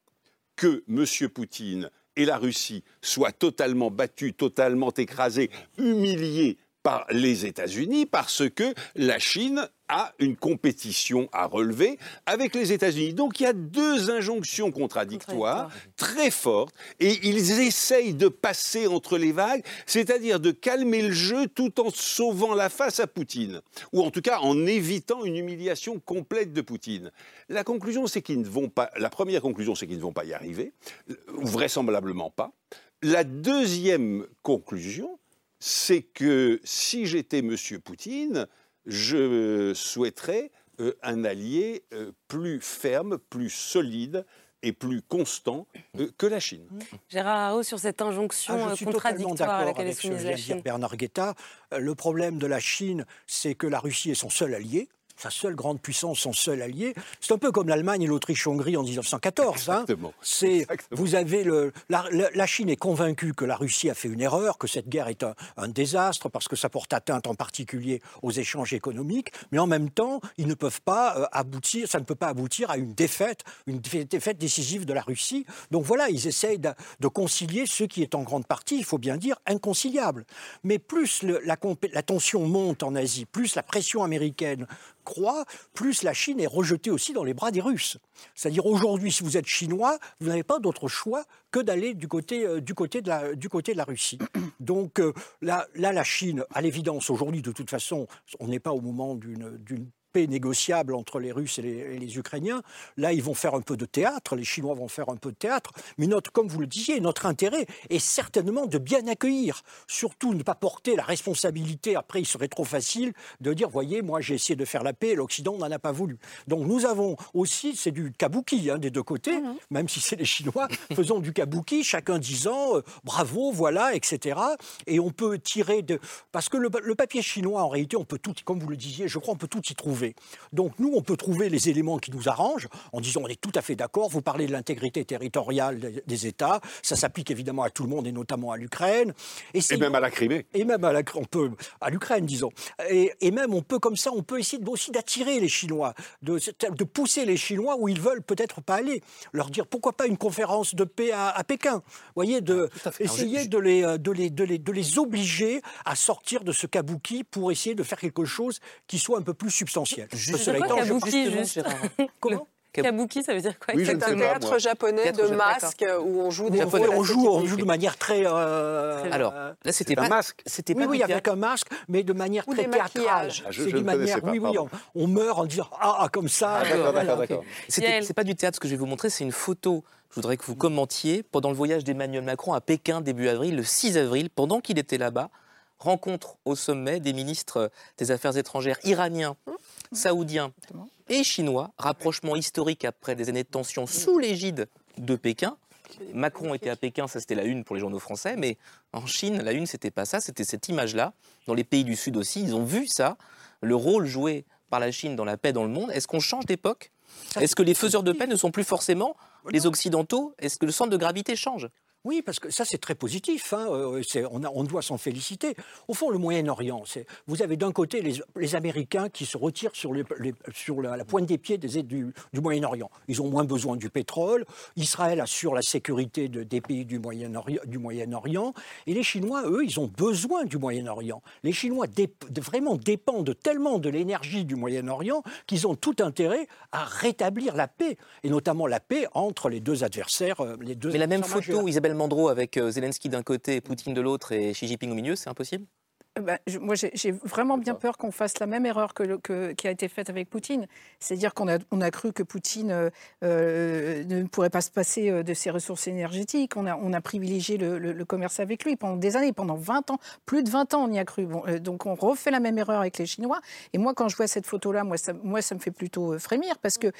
que M. Poutine et la Russie soient totalement battus, totalement écrasés, humiliés par les États-Unis parce que la Chine a une compétition à relever avec les États-Unis. Donc il y a deux injonctions contradictoires très fortes et ils essayent de passer entre les vagues, c'est-à-dire de calmer le jeu tout en sauvant la face à Poutine, ou en tout cas en évitant une humiliation complète de Poutine. La conclusion, c'est qu'ils ne vont pas. La première conclusion, c'est qu'ils ne vont pas y arriver, vraisemblablement pas. La deuxième conclusion, c'est que si j'étais M. Poutine, je souhaiterais euh, un allié euh, plus ferme, plus solide et plus constant euh, que la Chine. Gérard Haro, sur cette injonction ah, contradictoire à laquelle est soumise la Chine. Bernard Guetta, le problème de la Chine, c'est que la Russie est son seul allié sa seule grande puissance, son seul allié. C'est un peu comme l'Allemagne et l'Autriche-Hongrie en 1914. Hein. C'est, vous avez le, la, Chine est convaincue que la Russie a fait une erreur, que cette guerre est un, désastre parce que ça porte atteinte en particulier aux échanges économiques, mais en même temps, ils ne peuvent pas euh, aboutir, ça ne peut pas aboutir à une défaite, une défaite décisive de la Russie. Donc voilà, ils essayent de, concilier ce qui est en grande partie, il faut bien dire, inconciliable. Mais plus la, la tension monte en Asie, plus la pression américaine croît, plus la Chine est rejetée aussi dans les bras des Russes. C'est-à-dire aujourd'hui, si vous êtes chinois, vous n'avez pas d'autre choix que d'aller du côté, euh, du, côté de la, du côté de la Russie. Donc euh, là, là, la Chine, à l'évidence, aujourd'hui, de toute façon, on n'est pas au moment d'une paix négociable entre les Russes et les, Ukrainiens. Là, ils vont faire un peu de théâtre, les Chinois vont faire un peu de théâtre, mais notre, comme vous le disiez, notre intérêt est certainement de bien accueillir, surtout ne pas porter la responsabilité, après il serait trop facile de dire, voyez, moi j'ai essayé de faire la paix, l'Occident n'en a pas voulu. Donc nous avons aussi, c'est du kabuki hein, des deux côtés, mhm. même si c'est les Chinois, faisons du kabuki, chacun disant, euh, bravo, voilà, etc. Et on peut tirer de... Parce que le, le papier chinois, en réalité, on peut tout, comme vous le disiez, je crois, on peut tout y trouver. Donc nous, on peut trouver les éléments qui nous arrangent en disant on est tout à fait d'accord. Vous parlez de l'intégrité territoriale des États, ça s'applique évidemment à tout le monde et notamment à l'Ukraine. Et, même à la Crimée. Et même à la, on peut à l'Ukraine, disons. Et, même on peut comme ça, on peut essayer aussi d'attirer les Chinois, de, de, pousser les Chinois où ils veulent peut-être pas aller. Leur dire pourquoi pas une conférence de paix à, Pékin. Vous voyez, de essayer de les, de les, de les, de les obliger à sortir de ce kabuki pour essayer de faire quelque chose qui soit un peu plus substantiel. Juste, quoi, kabuki, juste Comment Kabuki, ça veut dire quoi C'est un théâtre japonais de masques où on joue des rôles. On joue, on joue de manière très. Euh, Alors là, c'était pas un masque. C'était pas oui, oui, avec un masque, mais de manière très théâtrale. Ah, c'est d'une manière. Oui, oui, on, meurt en disant ah, ah comme ça. Ah, c'est pas du théâtre ce que je vais vous montrer, c'est une photo. Je voudrais que vous commentiez pendant le voyage d'Emmanuel Macron à Pékin début avril, le 6 avril, pendant qu'il était là-bas rencontre au sommet des ministres des Affaires étrangères iraniens, saoudiens et chinois, rapprochement historique après des années de tension sous l'égide de Pékin. Macron était à Pékin, ça c'était la une pour les journaux français, mais en Chine, la une c'était pas ça, c'était cette image-là. Dans les pays du Sud aussi, ils ont vu ça, le rôle joué par la Chine dans la paix dans le monde. Est-ce qu'on change d'époque? Est-ce que les faiseurs de paix ne sont plus forcément les Occidentaux? Est-ce que le centre de gravité change? Oui, parce que ça, c'est très positif. Hein. Euh, on, on, doit s'en féliciter. Au fond, le Moyen-Orient, vous avez d'un côté les, Américains qui se retirent sur, sur la, pointe des pieds des, du, du Moyen-Orient. Ils ont moins besoin du pétrole. Israël assure la sécurité de, des pays du Moyen-Orient. Moyen et les Chinois, eux, ils ont besoin du Moyen-Orient. Les Chinois vraiment dépendent tellement de l'énergie du Moyen-Orient qu'ils ont tout intérêt à rétablir la paix, et notamment la paix entre les deux adversaires. Euh, les deux Mais la même photo, Isabelle Mandro avec euh, Zelensky d'un côté, Poutine de l'autre et Xi Jinping au milieu, c'est impossible? Euh, bah, moi, j'ai vraiment bien peur qu'on fasse la même erreur que, qui a été faite avec Poutine. C'est-à-dire qu'on a, on a cru que Poutine euh, ne pourrait pas se passer de ses ressources énergétiques. On a, on a privilégié le, commerce avec lui pendant des années, pendant 20 ans. Plus de 20 ans, on y a cru. Bon, donc, on refait la même erreur avec les Chinois. Et moi, quand je vois cette photo-là, moi ça, moi, ça me fait plutôt frémir parce que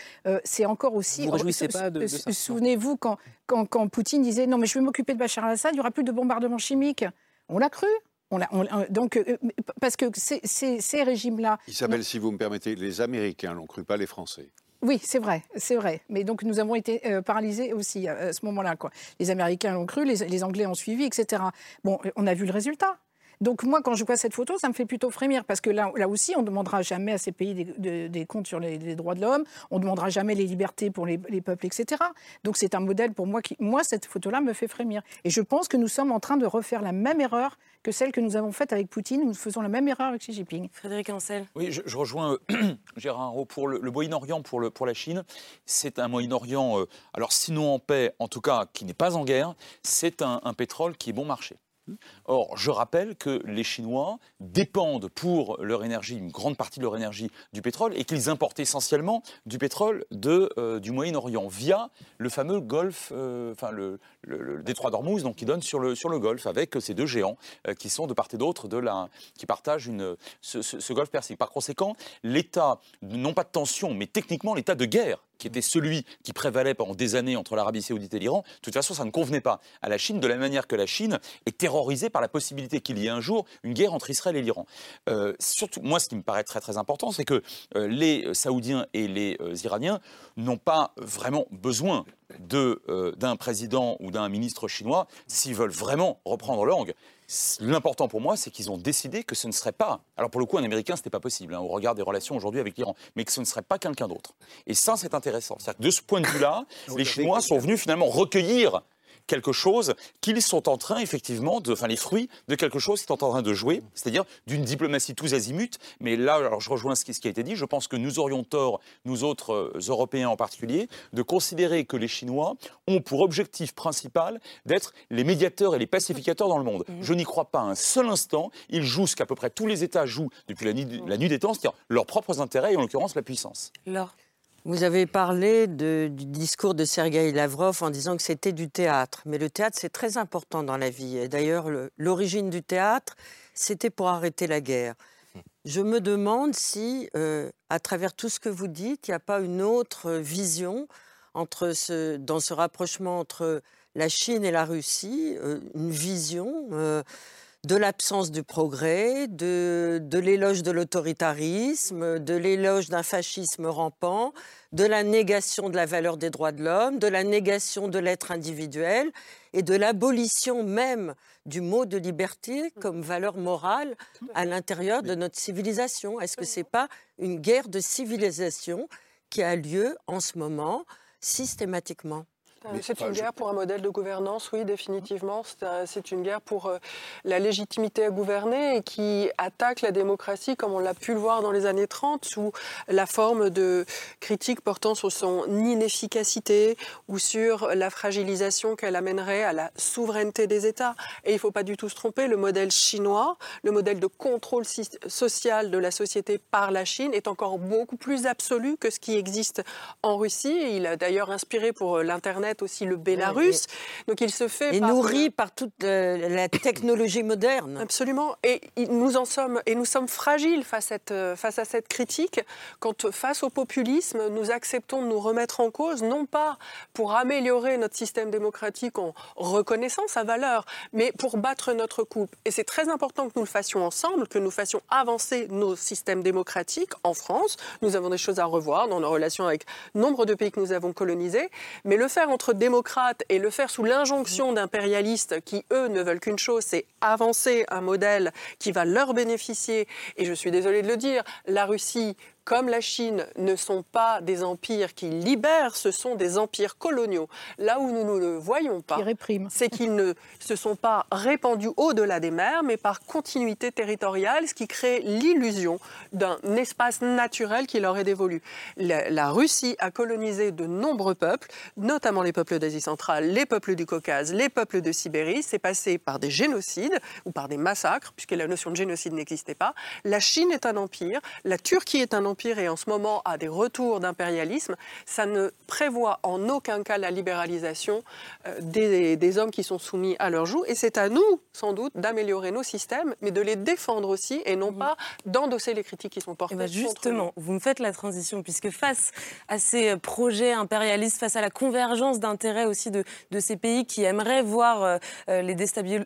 c'est encore aussi. Vous, vous pas de, de Souvenez-vous quand, quand, Poutine disait non, mais je vais m'occuper de Bachar al-Assad, il n'y aura plus de bombardements chimiques. On l'a cru. On donc, euh, parce que ces, régimes-là. Isabelle, si vous me permettez, les Américains l'ont cru, pas les Français. Oui, c'est vrai, c'est vrai. Mais donc nous avons été euh, paralysés aussi à, ce moment-là. Les Américains l'ont cru, les, les, Anglais ont suivi, etc. Bon, on a vu le résultat. Donc moi, quand je vois cette photo, ça me fait plutôt frémir, parce que là, là aussi, on ne demandera jamais à ces pays des, comptes sur les, droits de l'homme, on ne demandera jamais les libertés pour les, peuples, etc. Donc c'est un modèle pour moi qui, moi, cette photo-là me fait frémir. Et je pense que nous sommes en train de refaire la même erreur que celle que nous avons faite avec Poutine. Nous faisons la même erreur avec Xi Jinping. Frédéric Ancel. Oui, je, rejoins euh, Gérard pour le, Moyen-Orient, pour, le, pour la Chine. C'est un Moyen-Orient, euh, alors sinon en paix, en tout cas qui n'est pas en guerre. C'est un pétrole qui est bon marché. Or, je rappelle que les Chinois dépendent pour leur énergie, une grande partie de leur énergie, du pétrole et qu'ils importent essentiellement du pétrole euh, du Moyen-Orient via le fameux golfe, euh, le, détroit d'Ormuz, donc qui donne sur le, sur golfe avec ces deux géants euh, qui sont de part et d'autre de la, qui partagent ce, ce golfe persique. Par conséquent, l'état, non pas de tension, mais techniquement l'état de guerre qui était celui qui prévalait pendant des années entre l'Arabie saoudite et l'Iran, de toute façon, ça ne convenait pas à la Chine, de la manière que la Chine est terrorisée par la possibilité qu'il y ait un jour une guerre entre Israël et l'Iran. Euh, surtout, moi, ce qui me paraît très très important, c'est que euh, les Saoudiens et les euh, Iraniens n'ont pas vraiment besoin d'un président ou d'un ministre chinois s'ils veulent vraiment reprendre langue. L'important pour moi, c'est qu'ils ont décidé que ce ne serait pas. Alors pour le coup, un Américain, ce n'était pas possible hein, au regard des relations aujourd'hui avec l'Iran, mais que ce ne serait pas quelqu'un d'autre. Et ça, c'est intéressant. de ce point de vue-là, les Chinois sont venus finalement recueillir quelque chose qu'ils sont en train, effectivement, de, enfin les fruits de quelque chose qu'ils sont en train de jouer, c'est-à-dire d'une diplomatie tous azimuts. Mais là, alors je rejoins ce qui, ce qui a été dit, je pense que nous aurions tort, nous autres euh, Européens en particulier, de considérer que les Chinois ont pour objectif principal d'être les médiateurs et les pacificateurs dans le monde. Mhm. Je n'y crois pas un seul instant. Ils jouent ce qu'à peu près tous les États jouent depuis la nuit, la nuit des temps, c'est-à-dire leurs propres intérêts et en l'occurrence la puissance. Vous avez parlé du discours de Sergei Lavrov en disant que c'était du théâtre. Mais le théâtre, c'est très important dans la vie. Et d'ailleurs, l'origine du théâtre, c'était pour arrêter la guerre. Je me demande si, euh, à travers tout ce que vous dites, il n'y a pas une autre vision dans ce rapprochement entre la Chine et la Russie, euh, une vision euh, de l'absence du progrès, de, l'éloge de l'autoritarisme, de l'éloge d'un fascisme rampant, de la négation de la valeur des droits de l'homme, de la négation de l'être individuel et de l'abolition même du mot de liberté comme valeur morale à l'intérieur de notre civilisation. Est-ce que ce n'est pas une guerre de civilisation qui a lieu en ce moment systématiquement? C'est une guerre pour un modèle de gouvernance, oui, définitivement. C'est une guerre pour euh, la légitimité à gouverner et qui attaque la démocratie, comme on l'a pu le voir dans les années 30, sous la forme de critiques portant sur son inefficacité ou sur la fragilisation qu'elle amènerait à la souveraineté des États. Et il ne faut pas du tout se tromper, le modèle chinois, le modèle de contrôle social de la société par la Chine est encore beaucoup plus absolu que ce qui existe en Russie. Il a d'ailleurs inspiré pour l'Internet aussi le Bélarus. Donc il se fait et nourri par toute euh, la technologie moderne. Absolument. Et nous en sommes et nous sommes fragiles face à cette, face à cette critique. Quand face au populisme, nous acceptons de nous remettre en cause, non pas pour améliorer notre système démocratique en reconnaissant sa valeur, mais pour battre notre coupe. Et c'est très important que nous le fassions ensemble, que nous fassions avancer nos systèmes démocratiques en France. Nous avons des choses à revoir dans nos relations avec nombre de pays que nous avons colonisés, mais le faire entre démocrates et le faire sous l'injonction d'impérialistes qui, eux, ne veulent qu'une chose, c'est avancer un modèle qui va leur bénéficier. Et je suis désolée de le dire, la Russie comme la Chine, ne sont pas des empires qui libèrent, ce sont des empires coloniaux. Là où nous ne le voyons pas, c'est qu'ils ne se sont pas répandus au-delà des mers, mais par continuité territoriale, ce qui crée l'illusion d'un espace naturel qui leur est dévolu. La, la, Russie a colonisé de nombreux peuples, notamment les peuples d'Asie centrale, les peuples du Caucase, les peuples de Sibérie. C'est passé par des génocides ou par des massacres, puisque la notion de génocide n'existait pas. La Chine est un empire, la Turquie est un empire et en ce moment à des retours d'impérialisme, ça ne prévoit en aucun cas la libéralisation euh, des, hommes qui sont soumis à leur joug. Et c'est à nous, sans doute, d'améliorer nos systèmes, mais de les défendre aussi et non pas d'endosser les critiques qui sont portées. Eh ben justement, vous me faites la transition, puisque face à ces projets impérialistes, face à la convergence d'intérêts aussi de, de, ces pays qui aimeraient voir euh, euh, les,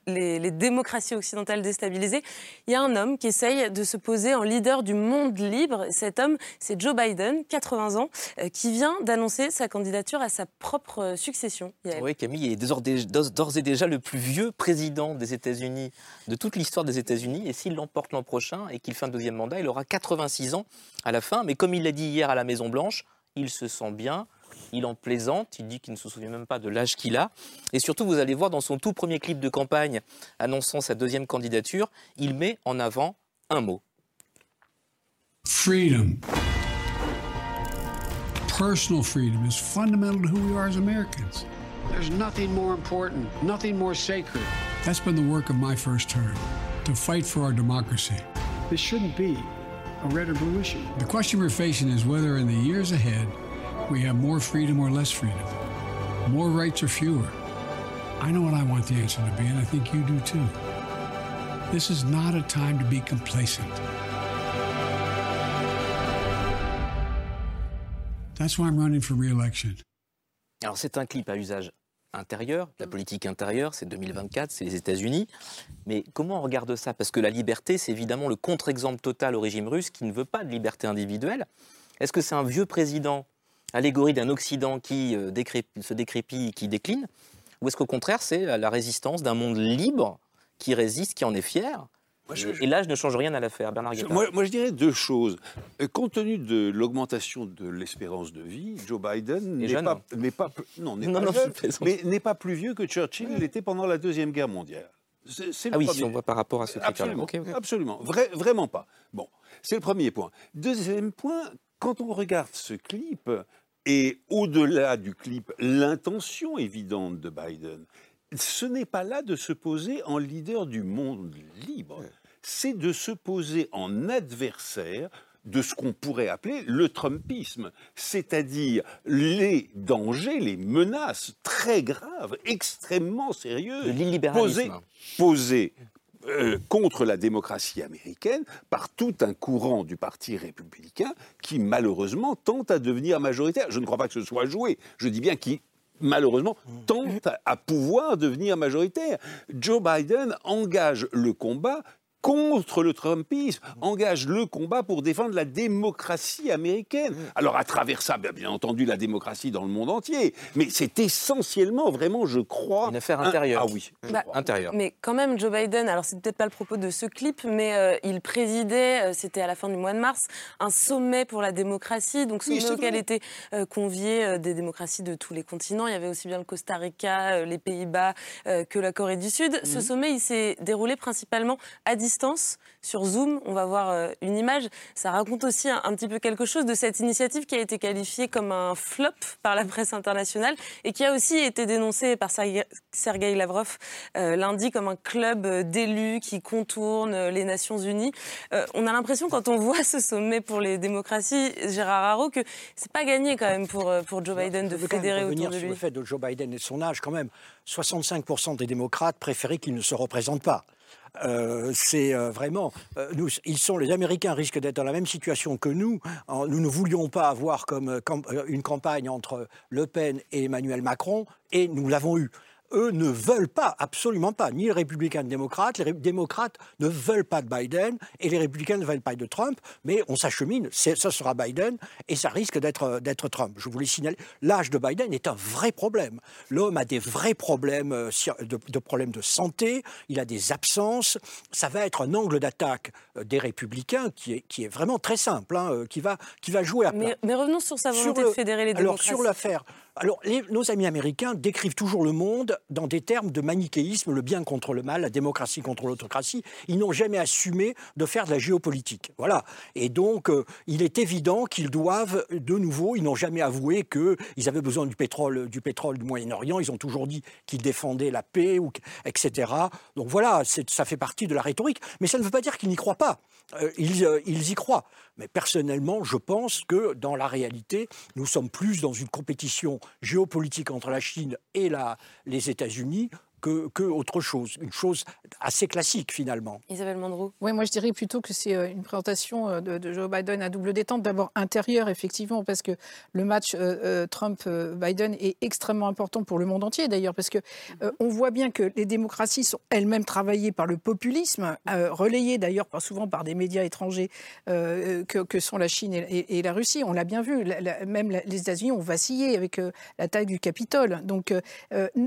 les, les démocraties occidentales déstabilisées, il y a un homme qui essaye de se poser en leader du monde libre. Cet c'est Joe Biden, 80 ans, euh, qui vient d'annoncer sa candidature à sa propre euh, succession. Oui, Camille est d'ores et déjà le plus vieux président des États-Unis de toute l'histoire des États-Unis. Et s'il l'emporte l'an prochain et qu'il fait un deuxième mandat, il aura 86 ans à la fin. Mais comme il l'a dit hier à la Maison-Blanche, il se sent bien. Il en plaisante, il dit qu'il ne se souvient même pas de l'âge qu'il a. Et surtout, vous allez voir dans son tout premier clip de campagne annonçant sa deuxième candidature, il met en avant un mot. Freedom. Personal freedom is fundamental to who we are as Americans. There's nothing more important, nothing more sacred. That's been the work of my first term, to fight for our democracy. This shouldn't be a red or blue issue. The question we're facing is whether in the years ahead we have more freedom or less freedom, more rights or fewer. I know what I want the answer to be, and I think you do too. This is not a time to be complacent. That's why I'm running for re-election. Alors c'est un clip à usage intérieur, la politique intérieure, c'est 2024, c'est les États-Unis. Mais comment on regarde ça? Parce que la liberté, c'est évidemment le contre-exemple total au régime russe qui ne veut pas de liberté individuelle. Est-ce que c'est un vieux président, allégorie d'un Occident qui euh, se décrépit, qui décline? Ou est-ce qu'au contraire, c'est la résistance d'un monde libre qui résiste, qui en est fier? Et l'âge ne change rien à l'affaire, Bernard Guetta. Moi, moi, je dirais deux choses. Euh, compte tenu de l'augmentation de l'espérance de vie, Joe Biden n'est pas, n'est pas, non, n'est pas plus vieux que Churchill l'était pendant la Deuxième Guerre mondiale. C'est, ah oui, si on voit par rapport à ce critère Absolument, absolument. vraiment pas. Bon, c'est le premier point. Deuxième point, quand on regarde ce clip, et au-delà du clip, l'intention évidente de Biden, ce n'est pas là de se poser en leader du monde libre, c'est de se poser en adversaire de ce qu'on pourrait appeler le Trumpisme, c'est-à-dire les dangers, les menaces très graves, extrêmement sérieuses, posées, posées euh, contre la démocratie américaine par tout un courant du Parti républicain qui malheureusement tente à devenir majoritaire. Je ne crois pas que ce soit joué, je dis bien qui malheureusement tente à pouvoir devenir majoritaire. Joe Biden engage le combat contre le Trumpisme, engage le combat pour défendre la démocratie américaine. Alors à travers ça, bien, entendu, la démocratie dans le monde entier, mais c'est essentiellement, vraiment, je crois... Une affaire intérieure. ah oui. Bah, intérieure. Mais quand même, Joe Biden, alors c'est peut-être pas le propos de ce clip, mais euh, il présidait, euh, c'était à la fin du mois de mars, un sommet pour la démocratie, donc sommet auquel étaient euh, conviés des démocraties de tous les continents. Il y avait aussi bien le Costa Rica, les Pays-Bas que la Corée du Sud. Ce mhm. sommet, il s'est déroulé principalement à distance distance sur Zoom. On va voir euh, une image. Ça raconte aussi un, petit peu quelque chose de cette initiative qui a été qualifiée comme un flop par la presse internationale et qui a aussi été dénoncée par Sergei Lavrov euh, lundi comme un club d'élus qui contourne euh, les Nations Unies. on a l'impression quand on voit ce sommet pour les démocraties, Gérard Haro, que c'est pas gagné quand même pour, pour Joe Biden de fédérer autour de lui. Sur le fait de Joe Biden et son âge, quand même, 65% des démocrates préféraient qu'il ne se représente pas. Euh, c'est euh, vraiment, euh, nous, ils sont, les Américains risquent d'être dans la même situation que nous. nous ne voulions pas avoir comme une campagne entre Le Pen et Emmanuel Macron, et nous l'avons eu eux ne veulent pas, absolument pas, ni les républicains ni les démocrates. Les démocrates ne veulent pas de Biden et les républicains ne veulent pas de Trump, mais on s'achemine, ça sera Biden et ça risque d'être Trump. Je voulais signaler, l'âge de Biden est un vrai problème. L'homme a des vrais problèmes euh, de, problèmes de santé, il a des absences. Ça va être un angle d'attaque euh, des républicains qui est, qui est vraiment très simple, hein, euh, qui, va, qui va jouer à Mais, mais revenons sur sa volonté de fédérer les démocraties. Alors sur l'affaire, alors, nos amis américains décrivent toujours le monde dans des termes de manichéisme, le bien contre le mal, la démocratie contre l'autocratie. Ils n'ont jamais assumé de faire de la géopolitique. Voilà. Et donc, euh, il est évident qu'ils doivent, de nouveau, ils n'ont jamais avoué qu'ils avaient besoin du pétrole du, pétrole du Moyen-Orient. Ils ont toujours dit qu'ils défendaient la paix, ou, etc. Donc voilà, ça fait partie de la rhétorique. Mais ça ne veut pas dire qu'ils n'y croient pas. Euh, euh, ils y croient. Mais personnellement, je pense que dans la réalité, nous sommes plus dans une compétition géopolitique entre la Chine et les États-Unis que, autre chose, une chose assez classique finalement. Isabelle Mandreau. Oui, moi je dirais plutôt que c'est euh, une présentation euh, de, Joe Biden à double détente. D'abord intérieure, effectivement, parce que le match euh, Trump-Biden est extrêmement important pour le monde entier d'ailleurs, parce que on voit bien que les démocraties sont elles-mêmes travaillées par le populisme, relayées d'ailleurs souvent par des médias étrangers que, sont la Chine et, la Russie. On l'a bien vu, même les États-Unis ont vacillé avec la taille du Capitole. Donc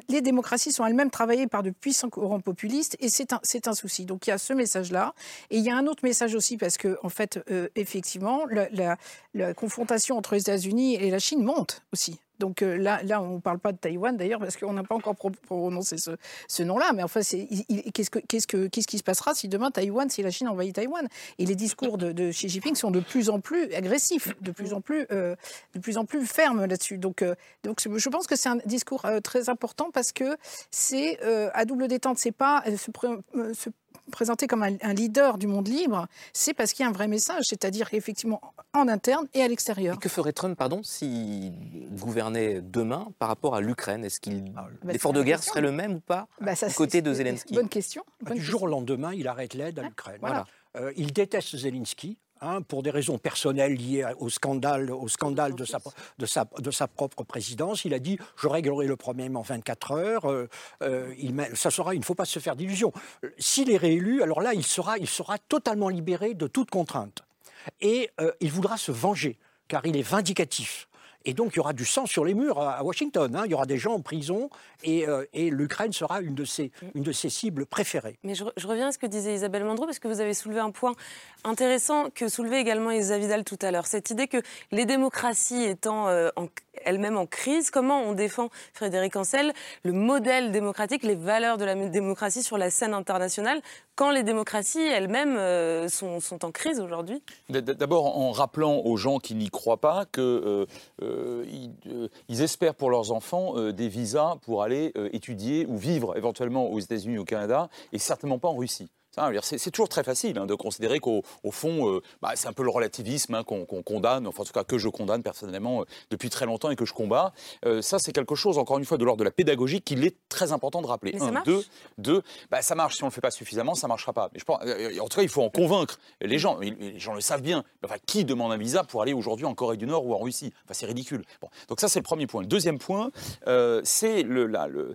les démocraties sont elles-mêmes travaillées travaillé par de puissants courants populistes et c'est un, un, souci. Donc il y a ce message-là. Et il y a un autre message aussi parce que, en fait, euh, effectivement, la, la confrontation entre les États-Unis et la Chine monte aussi. Donc euh, là, là, on ne parle pas de Taïwan d'ailleurs parce qu'on n'a pas encore prononcé ce, nom-là. Mais enfin, qu'est-ce, que, qu'est-ce, que, qu'est-ce qui se passera si demain Taïwan, si la Chine envahit Taïwan? Et les discours de, Xi Jinping sont de plus en plus agressifs, de plus en plus, euh, de plus en plus fermes là-dessus. Donc, euh, donc je pense que c'est un discours très important parce que c'est à double détente. C'est pas se, présenté comme un, leader du monde libre, c'est parce qu'il y a un vrai message, c'est-à-dire effectivement en interne et à l'extérieur. que ferait Trump, pardon, s'il gouvernait demain par rapport à l'Ukraine? Est-ce qu'il ah, l'effort de guerre serait le même ou pas bah, côté de Zelensky? Bonne question. du jour au lendemain, il arrête l'aide à l'Ukraine. Voilà. Euh, il déteste Zelensky. Hein, pour des raisons personnelles liées au scandale, au scandale de, sa, de, sa, de sa propre présidence. Il a dit Je réglerai le problème en 24 heures. Euh, euh, il, ça sera, il ne faut pas se faire d'illusions. S'il est réélu, alors là, il sera, il sera totalement libéré de toute contrainte. Et euh, il voudra se venger, car il est vindicatif. Et donc, il y aura du sang sur les murs à, Washington. Hein. Il y aura des gens en prison et, euh, et l'Ukraine sera une de, ses, une de ses cibles préférées. Mais je, reviens à ce que disait Isabelle Mandreau, parce que vous avez soulevé un point intéressant que soulevait également Isa Vidal tout à l'heure. Cette idée que les démocraties étant euh, elles-mêmes en crise, comment on défend, Frédéric Ancel, le modèle démocratique, les valeurs de la démocratie sur la scène internationale, quand les démocraties elles-mêmes euh, sont, sont, en crise aujourd'hui? D'abord en rappelant aux gens qui n'y croient pas qu'ils euh, ils espèrent pour leurs enfants des visas pour aller étudier ou vivre éventuellement aux États-Unis ou au Canada, et certainement pas en Russie. C'est toujours très facile hein, de considérer qu'au fond, euh, bah, c'est un peu le relativisme hein, qu'on condamne, enfin en tout cas que je condamne personnellement euh, depuis très longtemps et que je combats. Euh, ça, c'est quelque chose, encore une fois, de l'ordre de la pédagogie qu'il est très important de rappeler. un, deux, deux, bah, ça marche. Si on ne le fait pas suffisamment, ça ne marchera pas. Mais je pense, en tout cas, il faut en convaincre les gens. Les gens le savent bien. Enfin, qui demande un visa pour aller aujourd'hui en Corée du Nord ou en Russie? Enfin, c'est ridicule. Bon, donc ça, c'est le premier point. Le deuxième point, c'est le, le,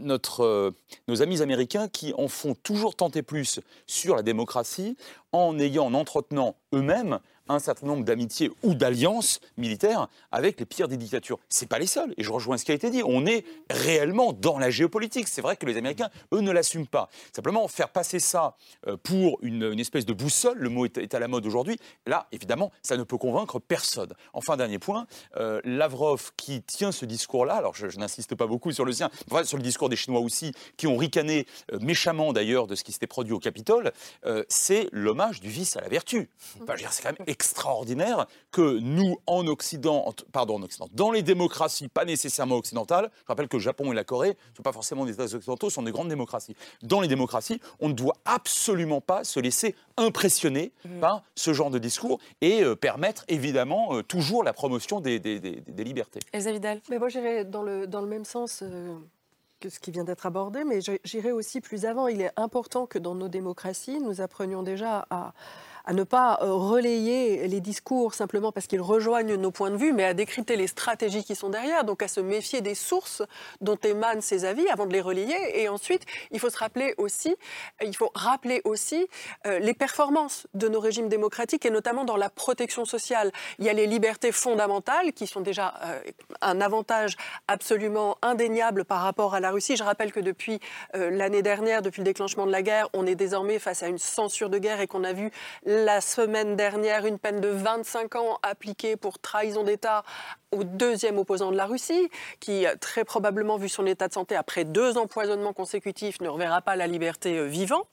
notre, nos amis américains qui en font toujours plus sur la démocratie en ayant, en entretenant eux-mêmes un certain nombre d'amitiés ou d'alliances militaires avec les pires des dictatures. C'est pas les seuls. Et je rejoins ce qui a été dit. On est réellement dans la géopolitique. C'est vrai que les Américains, eux, ne l'assument pas. Simplement, faire passer ça euh, pour une, espèce de boussole, le mot est, à la mode aujourd'hui, là, évidemment, ça ne peut convaincre personne. Enfin, dernier point, euh, Lavrov qui tient ce discours-là, alors je, n'insiste pas beaucoup sur le sien, enfin, sur le discours des Chinois aussi, qui ont ricané euh, méchamment d'ailleurs de ce qui s'était produit au Capitole, c'est l'hommage du vice à la vertu. c'est quand même extraordinaire que nous, en Occident, pardon, en Occident, dans les démocraties, pas nécessairement occidentales, je rappelle que le Japon et la Corée ne sont pas forcément des États occidentaux, sont des grandes démocraties. Dans les démocraties, on ne doit absolument pas se laisser impressionner mmh. par ce genre de discours et euh, permettre évidemment euh, toujours la promotion des, des, des, libertés. Elsa Vidal Mais moi j'irais dans le, dans le même sens. Euh, que ce qui vient d'être abordé, mais j'irai aussi plus avant. Il est important que dans nos démocraties, nous apprenions déjà à, à ne pas euh, relayer les discours simplement parce qu'ils rejoignent nos points de vue, mais à décrypter les stratégies qui sont derrière, donc à se méfier des sources dont émanent ces avis avant de les relayer. Et ensuite, il faut se rappeler aussi, il faut rappeler aussi euh, les performances de nos régimes démocratiques et notamment dans la protection sociale. Il y a les libertés fondamentales qui sont déjà euh, un avantage absolument indéniable par rapport à la Russie. Je rappelle que depuis l'année dernière, depuis le déclenchement de la guerre, on est désormais face à une censure de guerre et qu'on a vu la semaine dernière une peine de 25 ans appliquée pour trahison d'État au deuxième opposant de la Russie, qui très probablement, vu son état de santé après deux empoisonnements consécutifs, ne reverra pas la liberté euh, vivant.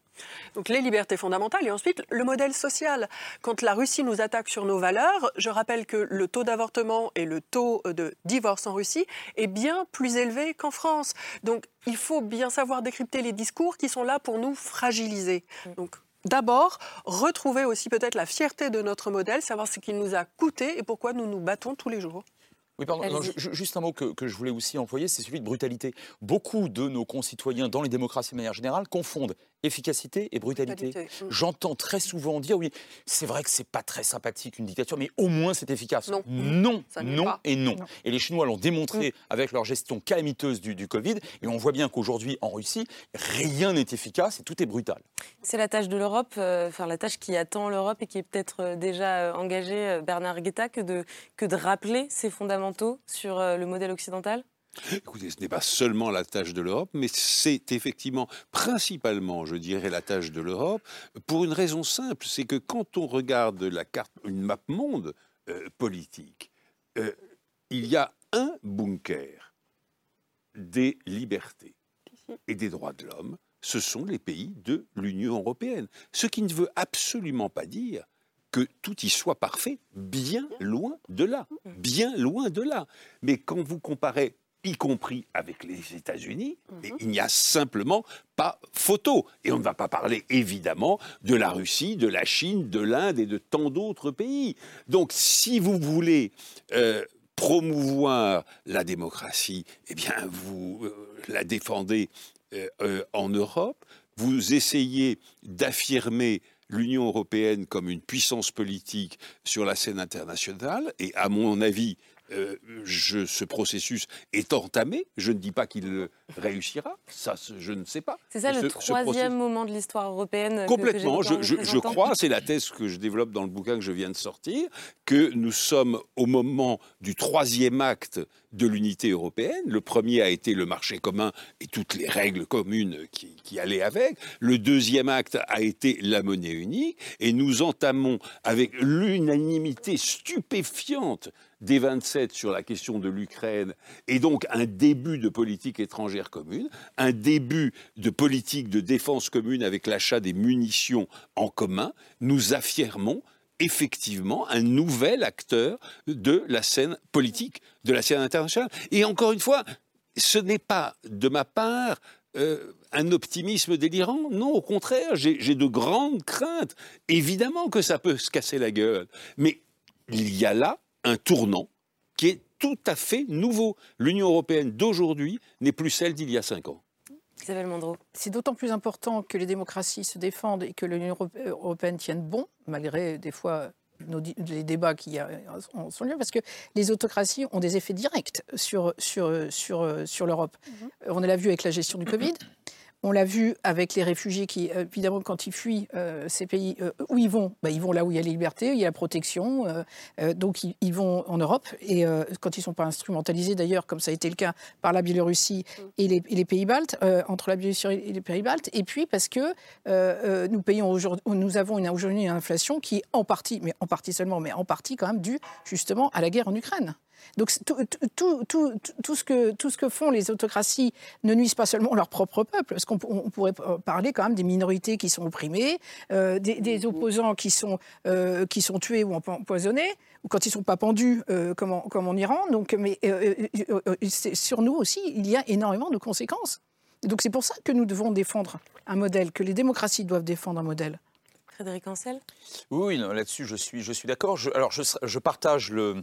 Donc les libertés fondamentales et ensuite le modèle social. Quand la Russie nous attaque sur nos valeurs, je rappelle que le taux d'avortement et le taux euh, de divorce en Russie est bien plus élevé qu'en France. Donc il faut bien savoir décrypter les discours qui sont là pour nous fragiliser. Donc D'abord, retrouver aussi peut-être la fierté de notre modèle, savoir ce qu'il nous a coûté et pourquoi nous nous battons tous les jours. Oui, pardon. juste un mot que, que, je voulais aussi employer, c'est celui de brutalité. Beaucoup de nos concitoyens, dans les démocraties de manière générale, confondent efficacité et brutalité. Mm. J'entends très souvent dire oui, c'est vrai que c'est pas très sympathique une dictature, mais au moins c'est efficace. Non, non, non et non. Et les Chinois l'ont démontré mm. avec leur gestion calamiteuse du, du Covid, et on voit bien qu'aujourd'hui en Russie, rien n'est efficace et tout est brutal. C'est la tâche de l'Europe, euh, enfin la tâche qui attend l'Europe et qui est peut-être euh, déjà euh, engagée, Bernard Guetta, que de, que de rappeler ses fondamentaux sur le modèle occidental? Écoutez, ce n'est pas seulement la tâche de l'Europe, mais c'est effectivement principalement, je dirais, la tâche de l'Europe, pour une raison simple, c'est que quand on regarde la carte, une map monde euh, politique, euh, il y a un bunker des libertés et des droits de l'homme, ce sont les pays de l'Union européenne. Ce qui ne veut absolument pas dire que tout y soit parfait, bien loin de là, bien loin de là. Mais quand vous comparez y compris avec les États-Unis, mhm. il n'y a simplement pas photo. Et on ne va pas parler évidemment de la Russie, de la Chine, de l'Inde et de tant d'autres pays. Donc si vous voulez euh, promouvoir la démocratie, eh bien vous euh, la défendez euh, en Europe, vous essayez d'affirmer l'Union européenne comme une puissance politique sur la scène internationale, et à mon avis, euh, je, ce processus est entamé. Je ne dis pas qu'il réussira, ça je ne sais pas. C'est ça le troisième moment de l'histoire européenne Complètement, je, je, crois, c'est la thèse que je développe dans le bouquin que je viens de sortir, que nous sommes au moment du troisième acte de l'unité européenne. Le premier a été le marché commun et toutes les règles communes qui, qui allaient avec. Le deuxième acte a été la monnaie unique. Et nous entamons avec l'unanimité stupéfiante des 27 sur la question de l'Ukraine et donc un début de politique étrangère commune, un début de politique de défense commune avec l'achat des munitions en commun, nous affirmons effectivement un nouvel acteur de la scène politique, de la scène internationale. Et encore une fois, ce n'est pas de ma part euh, un optimisme délirant. Non, au contraire, j'ai de grandes craintes. Évidemment que ça peut se casser la gueule. Mais il y a là un tournant qui est tout à fait nouveau. L'Union européenne d'aujourd'hui n'est plus celle d'il y a cinq ans. Isabelle Mandreau. C'est d'autant plus important que les démocraties se défendent et que l'Union européenne tienne bon, malgré des fois les débats qui sont lieu, parce que les autocraties ont des effets directs sur, sur, sur, sur l'Europe. Mhm. On l'a vu avec la gestion du Covid. On l'a vu avec les réfugiés qui, euh, évidemment, quand ils fuient euh, ces pays, euh, où ils vont bah, Ils vont là où il y a la liberté, il y a la protection. donc, ils, vont en Europe. Et quand ils ne sont pas instrumentalisés, d'ailleurs, comme ça a été le cas par la Biélorussie et les, pays baltes, entre la Biélorussie et les pays baltes. Et puis, parce que nous, payons nous avons aujourd'hui une inflation qui est en partie, mais en partie seulement, mais en partie quand même due justement à la guerre en Ukraine. Donc tout, tout, ce que, tout ce que font les autocraties ne nuisent pas seulement leur propre peuple, parce qu'on pourrait parler quand même des minorités qui sont opprimées, euh, des, opposants qui sont, euh, qui sont tués ou empoisonnés, ou quand ils ne sont pas pendus euh, comme, en, comme, en, Iran. Donc, mais sur nous aussi, il y a énormément de conséquences. Donc c'est pour ça que nous devons défendre un modèle, que les démocraties doivent défendre un modèle. Frédéric Ancel? Oui, là-dessus, je suis, je suis d'accord. alors, je, je partage le,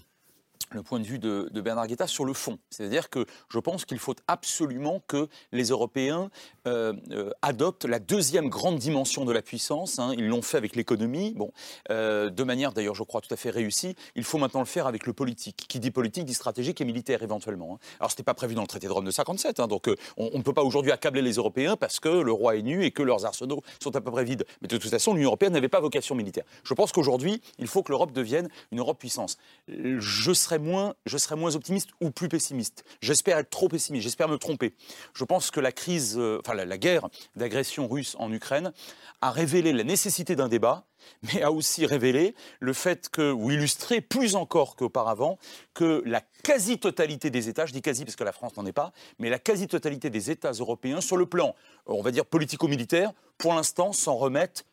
le point de vue de, Bernard Guetta sur le fond. C'est-à-dire que je pense qu'il faut absolument que les Européens euh, euh, adoptent la deuxième grande dimension de la puissance. Hein. Ils l'ont fait avec l'économie, bon, euh, de manière d'ailleurs, je crois, tout à fait réussie. Il faut maintenant le faire avec le politique. Qui dit politique dit stratégique et militaire éventuellement. Hein. Alors, ce n'était pas prévu dans le traité de Rome de 57, hein, donc on ne peut pas aujourd'hui accabler les Européens parce que le roi est nu et que leurs arsenaux sont à peu près vides. Mais de toute façon, l'Union européenne n'avait pas vocation militaire. Je pense qu'aujourd'hui, il faut que l'Europe devienne une Europe puissance. Je moins, je serais moins optimiste ou plus pessimiste. J'espère être trop pessimiste, j'espère me tromper. Je pense que la crise, euh, enfin la, guerre d'agression russe en Ukraine a révélé la nécessité d'un débat, mais a aussi révélé le fait que, ou illustré plus encore qu'auparavant, que la quasi-totalité des États, je dis quasi parce que la France n'en est pas, mais la quasi-totalité des États européens, sur le plan, on va dire politico-militaire, pour l'instant s'en remettent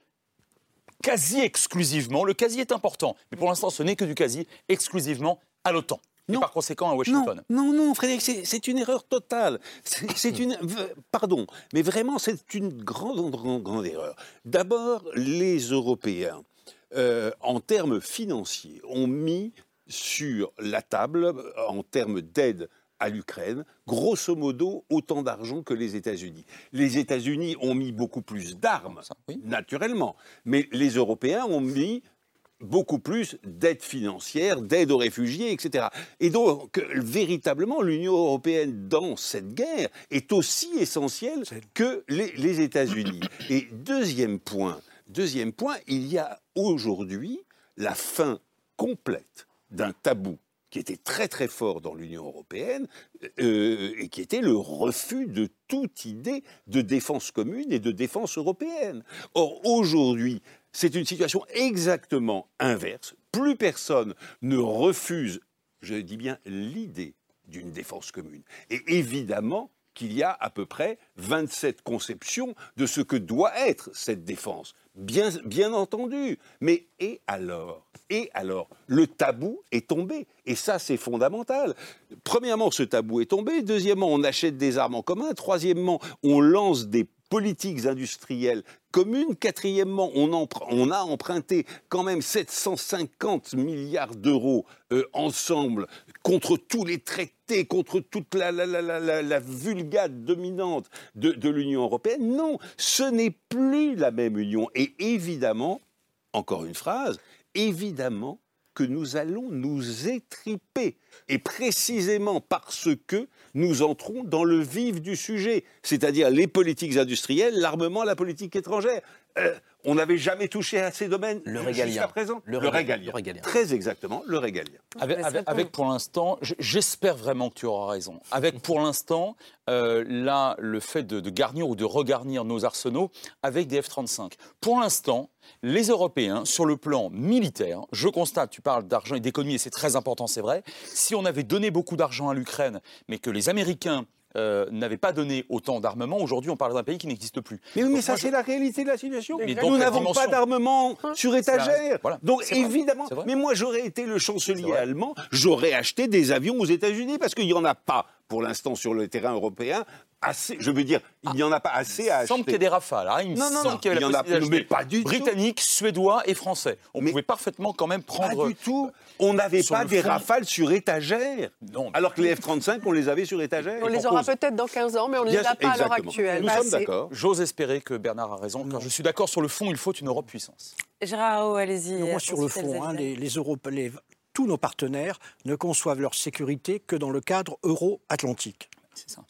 quasi exclusivement, le quasi est important, mais pour l'instant ce n'est que du quasi, exclusivement à l'OTAN. Et par conséquent à Washington. Non, non, Frédéric, c'est une erreur totale. C'est une, pardon, mais vraiment c'est une grande, grande, grande erreur. D'abord, les Européens, euh, en termes financiers, ont mis sur la table, en termes d'aide à l'Ukraine, grosso modo autant d'argent que les États-Unis. Les États-Unis ont mis beaucoup plus d'armes, naturellement, mais les Européens ont mis beaucoup plus d'aide financière, d'aide aux réfugiés, etc. Et donc, véritablement, l'Union européenne dans cette guerre est aussi essentielle que les, États-Unis. Et deuxième point, deuxième point, il y a aujourd'hui la fin complète d'un tabou qui était très très fort dans l'Union européenne euh, et qui était le refus de toute idée de défense commune et de défense européenne. Or aujourd'hui, c'est une situation exactement inverse. Plus personne ne refuse, je dis bien l'idée d'une défense commune. Et évidemment qu'il y a à peu près 27 conceptions de ce que doit être cette défense. Bien, bien entendu. Mais et alors? Et alors Le tabou est tombé. Et ça, c'est fondamental. Premièrement, ce tabou est tombé. Deuxièmement, on achète des armes en commun. Troisièmement, on lance des politiques industrielles communes. Quatrièmement, on, a emprunté quand même 750 milliards d'euros euh, ensemble contre tous les traités, contre toute la, la, vulgate dominante de l'Union européenne. Non, ce n'est plus la même Union. Et évidemment, encore une phrase, évidemment que nous allons nous étriper. Et précisément parce que nous entrons dans le vif du sujet, c'est-à-dire les politiques industrielles, l'armement, la politique étrangère. Euh, on n'avait jamais touché à ces domaines le régalien. présent. Le, régalien. Très exactement, le régalien. Avec, pour l'instant, j'espère vraiment que tu auras raison. Avec pour l'instant, euh, là, le fait de, de, garnir ou de regarnir nos arsenaux avec des F-35. Pour l'instant, les Européens, sur le plan militaire, je constate, tu parles d'argent et d'économie, et c'est très important, c'est vrai, si on avait donné beaucoup d'argent à l'Ukraine, mais que les Américains euh, n'avait pas donné autant d'armement. Aujourd'hui, on parle d'un pays qui n'existe plus. Mais oui, mais ça, c'est la réalité de la situation. Nous n'avons pas d'armement sur étagère. Donc, évidemment, mais moi, j'aurais été le chancelier allemand, j'aurais acheté des avions aux États-Unis parce qu'il n'y en a pas pour l'instant sur le terrain européen assez, je veux dire, il n'y en a pas assez à acheter. Il semble qu'il y ait des rafales. Hein. Il non, non, semble qu'il y, en a mais pas du Britanniques, suédois et français. On pouvait parfaitement quand même prendre. Pas du tout. On n'avait pas des rafales sur étagère. Non. Alors que les F-35, on les avait sur étagère. On les aura peut-être dans 15 ans, mais on ne les a pas à l'heure actuelle. Nous sommes d'accord. J'ose espérer que Bernard a raison. Quand je suis d'accord sur le fond, il faut une Europe puissance. Gérard, allez-y. Moi, sur le fond, hein, les, les, les, tous nos partenaires ne conçoivent leur sécurité que dans le cadre euro-atlantique. Bah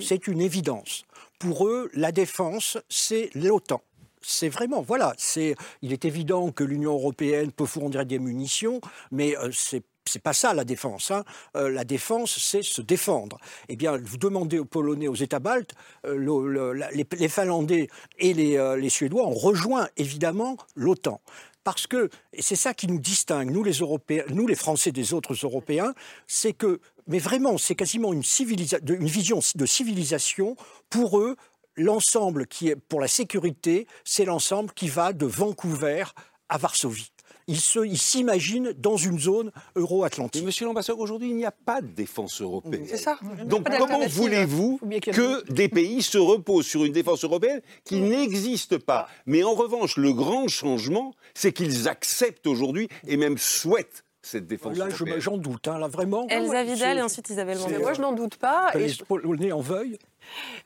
c'est une évidence. Pour eux, la défense, c'est l'OTAN. C'est vraiment, voilà, c'est, il est évident que l'Union européenne peut fournir des munitions, mais euh, c'est c'est pas ça la défense. Hein. Euh, la défense, c'est se défendre. Eh bien, vous demandez aux Polonais, aux États baltes, euh, les, Finlandais et les, les, Suédois ont rejoint évidemment l'OTAN. Parce que, et c'est ça qui nous distingue, nous les Français des autres Européens, c'est que mais vraiment, c'est quasiment une vision de civilisation. Pour eux, l'ensemble qui est pour la sécurité, c'est l'ensemble qui va de Vancouver à Varsovie. Ils s'imaginent dans une zone euro-atlantique. Monsieur l'ambassadeur, aujourd'hui, il n'y a pas de défense européenne. C'est ça. Donc comment voulez-vous que des pays se reposent sur une défense européenne qui n'existe pas? Mais en revanche, le grand changement, c'est qu'ils acceptent aujourd'hui et même souhaitent cette défense Là, j'en doute, hein, là, vraiment. Elsa Vidal et ensuite Isabelle Mandel. Moi, je n'en doute pas. Et je... en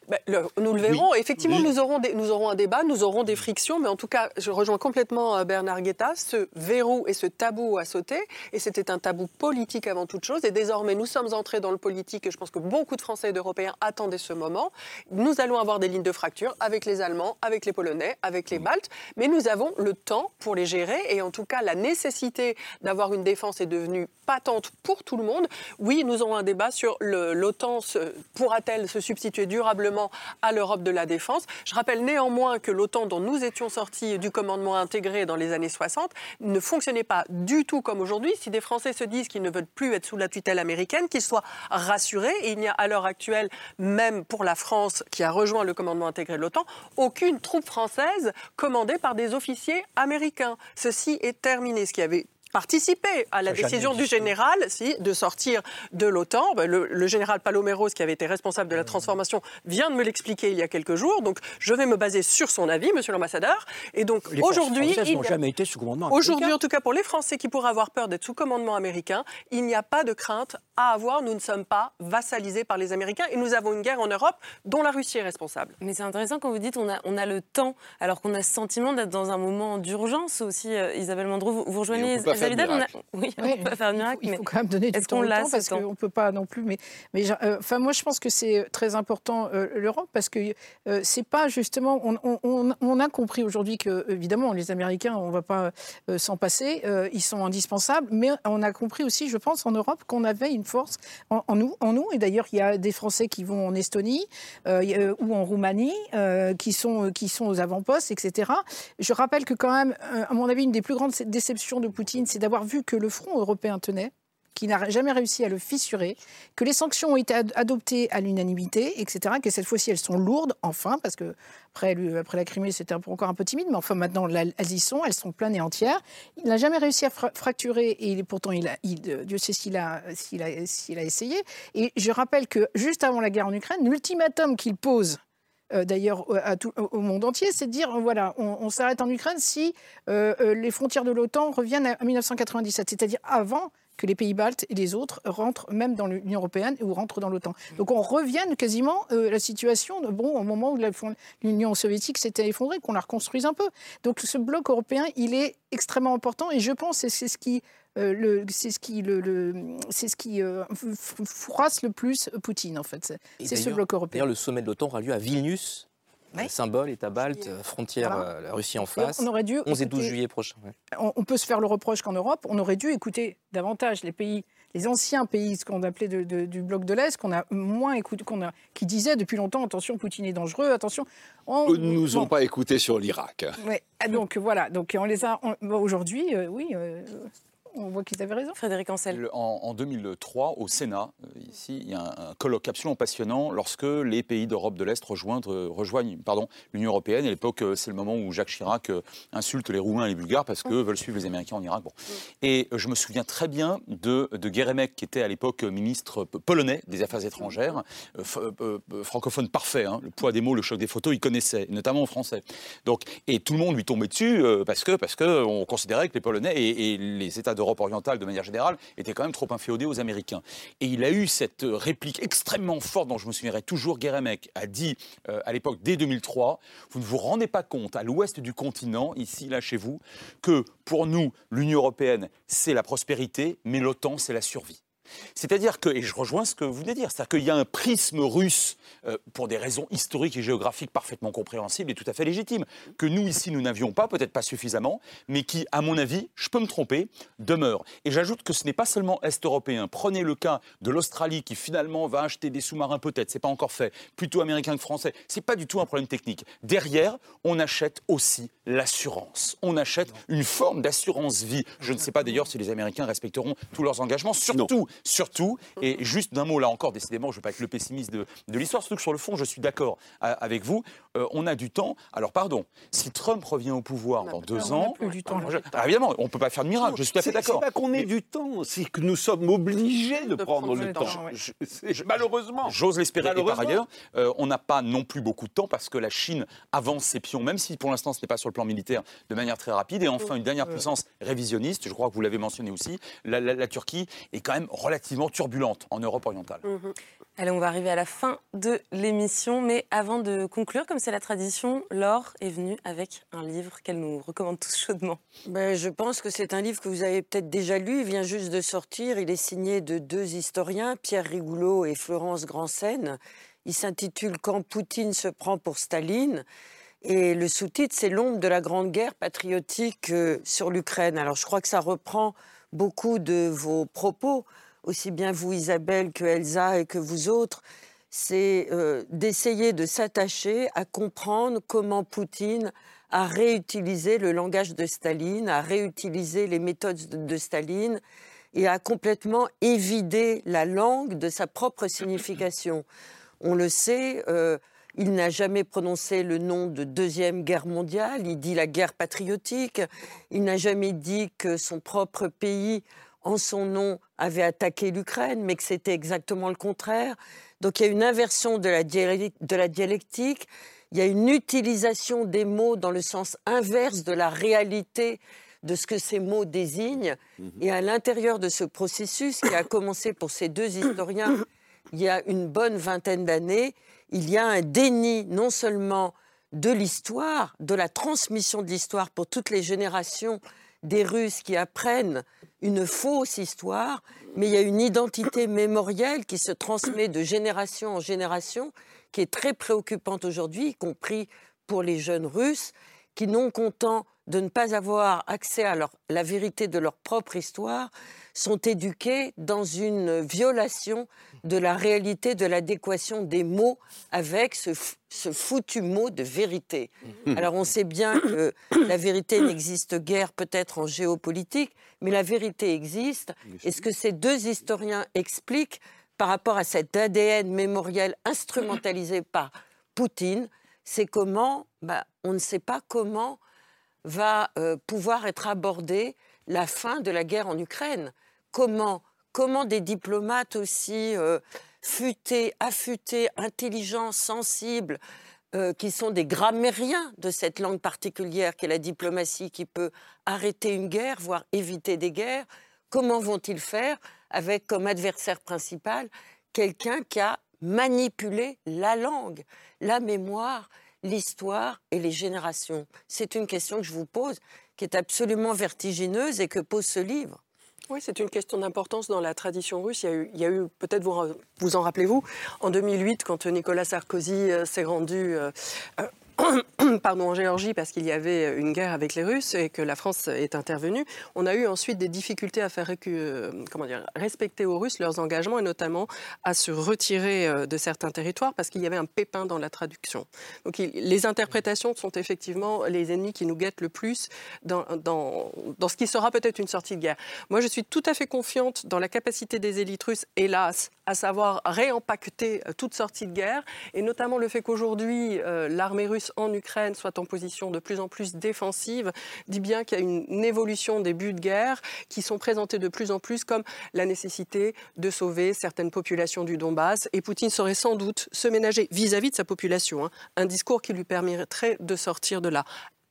bah, nous le verrons. Effectivement, nous, aurons nous aurons un débat, nous aurons des frictions, mais en tout cas, je rejoins complètement euh, Bernard Guetta. Ce verrou et ce tabou à sauter, et c'était un tabou politique avant toute chose. Et désormais, nous sommes entrés dans le politique, et je pense que beaucoup de Français et d'Européens attendaient ce moment. Nous allons avoir des lignes de fracture avec les Allemands, avec les Polonais, avec les Baltes, mais nous avons le temps pour les gérer, et en tout cas, la nécessité d'avoir une défense est devenue patente pour tout le monde. Oui, nous aurons un débat sur l'OTAN pourra-t-elle se substituer durablement à l'Europe de la défense. Je rappelle néanmoins que l'OTAN dont nous étions sortis du commandement intégré dans les années 60 ne fonctionnait pas du tout comme aujourd'hui. Si des Français se disent qu'ils ne veulent plus être sous la tutelle américaine, qu'ils soient rassurés. il n'y a à l'heure actuelle, même pour la France qui a rejoint le commandement intégré de l'OTAN, aucune troupe française commandée par des officiers américains. Ceci est terminé. Ce qui avait participer à la décision du général si, de sortir de l'OTAN. Ben, le, général Paloméros, qui avait été responsable de la transformation, vient de me l'expliquer il y a quelques jours. Donc, je vais me baser sur son avis, monsieur l'ambassadeur. Et donc, aujourd'hui. Il n'ont jamais été sous commandement Aujourd'hui, en tout cas, pour les Français qui pourraient avoir peur d'être sous commandement américain, il n'y a pas de crainte à avoir. Nous ne sommes pas vassalisés par les Américains et nous avons une guerre en Europe dont la Russie est responsable. Mais c'est intéressant quand vous dites on a, on a le temps, alors qu'on a ce sentiment d'être dans un moment d'urgence aussi. Euh, Isabelle Mandreau, vous, vous rejoignez oui, on peut faire miracle. Il faut quand même donner du temps, temps parce qu'on ne peut pas non plus. Mais, mais euh, enfin, moi, je pense que c'est très important euh, l'Europe parce que euh, c'est pas justement. On, on, on a compris aujourd'hui que, évidemment, les Américains, on ne va pas s'en passer. ils sont indispensables. Mais on a compris aussi, je pense, en Europe, qu'on avait une force en, nous. Et d'ailleurs, il y a des Français qui vont en Estonie ou en Roumanie qui, sont, qui sont aux avant-postes, etc. Je rappelle que, quand même, à mon avis, une des plus grandes déceptions de Poutine, c'est d'avoir vu que le front européen tenait, qui n'a jamais réussi à le fissurer, que les sanctions ont été adoptées à l'unanimité, etc., que cette fois-ci elles sont lourdes, enfin, parce que après, la Crimée c'était encore un peu timide, mais enfin maintenant elles y sont, elles sont pleines et entières. Il n'a jamais réussi à fracturer, et pourtant a, Dieu sait s'il a, essayé. Et je rappelle que juste avant la guerre en Ukraine, l'ultimatum qu'il pose euh, d'ailleurs au monde entier, c'est de dire voilà, on, s'arrête en Ukraine si euh, euh, les frontières de l'OTAN reviennent à 1997, c'est-à-dire avant que les pays baltes et les autres rentrent même dans l'Union européenne ou rentrent dans l'OTAN. Donc on revient quasiment à la situation bon, au moment où l'Union soviétique s'était effondrée, qu'on la reconstruise un peu. Donc ce bloc européen, il est extrêmement important et je pense que c'est ce qui euh, c'est ce qui, le, c'est ce qui euh, froisse le plus Poutine, en fait. C'est ce bloc européen. D'ailleurs, le sommet de l'OTAN aura lieu à Vilnius. Symbole, État balte, frontière, euh, la Russie en face. on aurait dû 11 et 12 juillet prochain. On, peut se faire le reproche qu'en Europe, on aurait dû écouter davantage les pays, les anciens pays, ce qu'on appelait du bloc de l'Est, qu'on a moins écouté, qu'on a, qui disaient depuis longtemps attention, Poutine est dangereux, attention. On, ne nous ont pas écoutés sur l'Irak. Ah, donc voilà, donc on les a aujourd'hui, oui on voit qu'ils avaient raison. Frédéric Ancel. En, 2003, au Sénat, euh, ici, il y a un, colloque absolument passionnant lorsque les pays d'Europe de l'Est rejoignent, rejoignent l'Union européenne. À l'époque, euh, c'est le moment où Jacques Chirac euh, insulte les Roumains et les Bulgares parce qu'eux veulent suivre les Américains en Irak. Bon. Et je me souviens très bien de, de Guéremek, qui était à l'époque ministre polonais des Affaires étrangères, francophone parfait, hein. le poids des mots, le choc des photos, il connaissait, notamment en français. Donc, et tout le monde lui tombait dessus parce que parce que on considérait que les Polonais et, et les États de Europe orientale, de manière générale, était quand même trop inféodé aux Américains. Et il a eu cette réplique extrêmement forte, dont je me souviendrai toujours, Guéremek a dit euh, à l'époque, dès 2003, vous ne vous rendez pas compte, à l'ouest du continent, ici, là, chez vous, que pour nous, l'Union européenne, c'est la prospérité, mais l'OTAN, c'est la survie. C'est-à-dire que, et je rejoins ce que vous venez de dire, c'est-à-dire qu'il y a un prisme russe, euh, pour des raisons historiques et géographiques parfaitement compréhensibles et tout à fait légitimes, que nous, ici, nous n'avions pas, peut-être pas suffisamment, mais qui, à mon avis, je peux me tromper, demeure. Et j'ajoute que ce n'est pas seulement est-européen. Prenez le cas de l'Australie, qui finalement va acheter des sous-marins, peut-être, c'est pas encore fait, plutôt américain que français. C'est pas du tout un problème technique. Derrière, on achète aussi l'assurance. On achète une forme d'assurance vie. Je ne sais pas d'ailleurs si les Américains respecteront tous leurs engagements, surtout surtout, et juste d'un mot là encore, décidément, je ne veux pas être le pessimiste de, l'histoire, surtout que sur le fond, je suis d'accord euh, avec vous, euh, on a du temps. Alors pardon, si Trump revient au pouvoir dans deux ans, ah, évidemment, on ne peut pas faire de miracle, je suis tout à fait d'accord. C'est pas qu'on ait du temps, c'est que nous sommes obligés de, prendre, le temps. malheureusement. J'ose l'espérer. Et par ailleurs, euh, on n'a pas non plus beaucoup de temps parce que la Chine avance ses pions, même si pour l'instant ce n'est pas sur le plan militaire, de manière très rapide. Et enfin, une dernière puissance révisionniste, je crois que vous l'avez mentionné aussi, la, la Turquie est quand même relativement turbulente en Europe orientale. Mhm. Allez, on va arriver à la fin de l'émission, mais avant de conclure, comme c'est la tradition, Laure est venue avec un livre qu'elle nous recommande tous chaudement. Ben, je pense que c'est un livre que vous avez peut-être déjà lu, il vient juste de sortir, il est signé de deux historiens, Pierre Rigoulot et Florence Grandsen. Il s'intitule Quand Poutine se prend pour Staline. Et le sous-titre, c'est L'ombre de la Grande Guerre patriotique euh, sur l'Ukraine. Alors je crois que ça reprend beaucoup de vos propos aussi bien vous Isabelle que Elsa et que vous autres, c'est euh, d'essayer de s'attacher à comprendre comment Poutine a réutilisé le langage de Staline, a réutilisé les méthodes de Staline et a complètement évidé la langue de sa propre signification. On le sait, euh, il n'a jamais prononcé le nom de Deuxième Guerre mondiale, il dit la guerre patriotique, il n'a jamais dit que son propre pays en son nom, avait attaqué l'Ukraine, mais que c'était exactement le contraire. Donc il y a une inversion de la, dialectique, il y a une utilisation des mots dans le sens inverse de la réalité de ce que ces mots désignent. Mhm. Et à l'intérieur de ce processus, qui a commencé pour ces deux historiens il y a une bonne vingtaine d'années, il y a un déni non seulement de l'histoire, de la transmission de l'histoire pour toutes les générations des Russes qui apprennent une fausse histoire, mais il y a une identité mémorielle qui se transmet de génération en génération, qui est très préoccupante aujourd'hui, y compris pour les jeunes Russes, qui, non contents de ne pas avoir accès à la vérité de leur propre histoire, sont éduqués dans une violation de la réalité, de l'adéquation des mots avec ce, foutu mot de vérité. Mmh. Alors on sait bien que la vérité n'existe guère peut-être en géopolitique, mais la vérité existe. Et ce que ces deux historiens expliquent par rapport à cet ADN mémoriel instrumentalisé par Poutine, c'est comment, bah, on ne sait pas comment va euh, pouvoir être abordée la fin de la guerre en Ukraine. Comment, comment des diplomates aussi euh, futés, affûtés, intelligents, sensibles, euh, qui sont des grammairiens de cette langue particulière qu'est la diplomatie, qui peut arrêter une guerre, voire éviter des guerres, comment vont-ils faire avec comme adversaire principal quelqu'un qui a manipulé la langue, la mémoire, l'histoire et les générations C'est une question que je vous pose, qui est absolument vertigineuse et que pose ce livre. Oui, c'est une question d'importance dans la tradition russe. Il y a eu, peut-être vous, vous en rappelez-vous, en 2008, quand Nicolas Sarkozy euh, s'est rendu euh, euh, pardon, en Géorgie parce qu'il y avait une guerre avec les Russes et que la France est intervenue. On a eu ensuite des difficultés à faire euh, respecter aux Russes leurs engagements et notamment à se retirer euh, de certains territoires parce qu'il y avait un pépin dans la traduction. Donc les interprétations sont effectivement les ennemis qui nous guettent le plus dans, ce qui sera peut-être une sortie de guerre. Moi, je suis tout à fait confiante dans la capacité des élites russes, hélas, à savoir réempaqueter euh, toute sortie de guerre et notamment le fait qu'aujourd'hui l'armée russe en Ukraine soit en position de plus en plus défensive dit bien qu'il y a une évolution des buts de guerre qui sont présentés de plus en plus comme la nécessité de sauver certaines populations du Donbass. Et Poutine saurait sans doute se ménager vis-à-vis de sa population hein, un discours qui lui permettrait de sortir de là.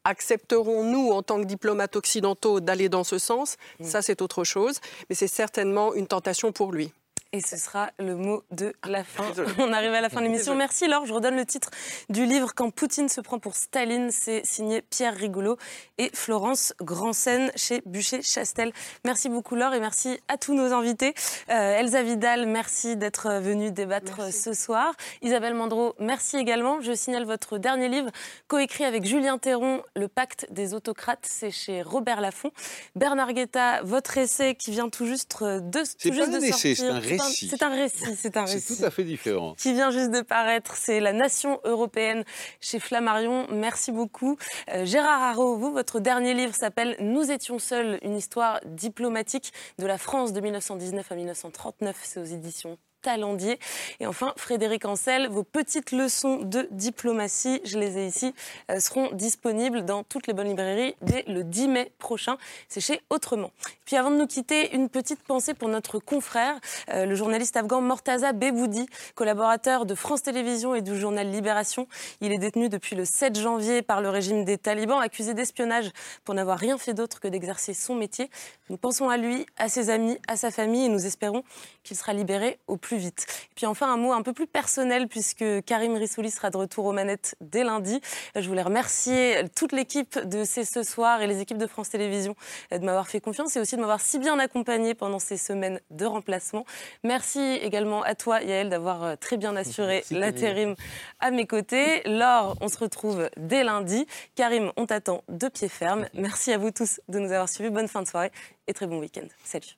Accepterons-nous, en tant que diplomates occidentaux, d'aller dans ce sens? Ça, c'est autre chose, mais c'est certainement une tentation pour lui. Et ce sera le mot de la fin. On arrive à la fin de l'émission. Merci Laure. Je redonne le titre du livre Quand Poutine se prend pour Staline. C'est signé Pierre Rigolo et Florence Grandsen chez Bûcher-Chastel. Merci beaucoup Laure et merci à tous nos invités. Euh, Elsa Vidal, merci d'être venue débattre ce soir. Isabelle Mandreau, merci également. Je signale votre dernier livre, coécrit avec Julien Théron, Le pacte des autocrates. C'est chez Robert Laffont. Bernard Guetta, votre essai qui vient tout juste de, tout juste de sortir. C'est un récit c'est un récit, c'est un récit. C'est tout à fait différent. Qui vient juste de paraître, c'est La Nation européenne chez Flammarion. Merci beaucoup. Euh, Gérard Haro, vous, votre dernier livre s'appelle Nous étions seuls, une histoire diplomatique de la France de 1919 à 1939. C'est aux éditions Talendier. Et enfin, Frédéric Ancel, vos petites leçons de diplomatie, je les ai ici, euh, seront disponibles dans toutes les bonnes librairies dès le 10 mai prochain. C'est chez Autrement. Puis avant de nous quitter, une petite pensée pour notre confrère, euh, le journaliste afghan Mortaza Beboudi, collaborateur de France Télévisions et du journal Libération. Il est détenu depuis le 7 janvier par le régime des talibans, accusé d'espionnage pour n'avoir rien fait d'autre que d'exercer son métier. Nous pensons à lui, à ses amis, à sa famille et nous espérons qu'il sera libéré au plus vite. Et puis enfin, un mot un peu plus personnel, puisque Karim Rissouli sera de retour aux manettes dès lundi. Je voulais remercier toute l'équipe de C'est ce soir et les équipes de France Télévisions de m'avoir fait confiance et aussi de m'avoir si bien accompagné pendant ces semaines de remplacement. Merci également à toi, Yael, d'avoir euh, très bien assuré l'intérim à mes côtés. Laure, on se retrouve dès lundi. Karim, on t'attend de pied ferme. Merci à vous tous de nous avoir suivis. Bonne fin de soirée et très bon week-end. Salut.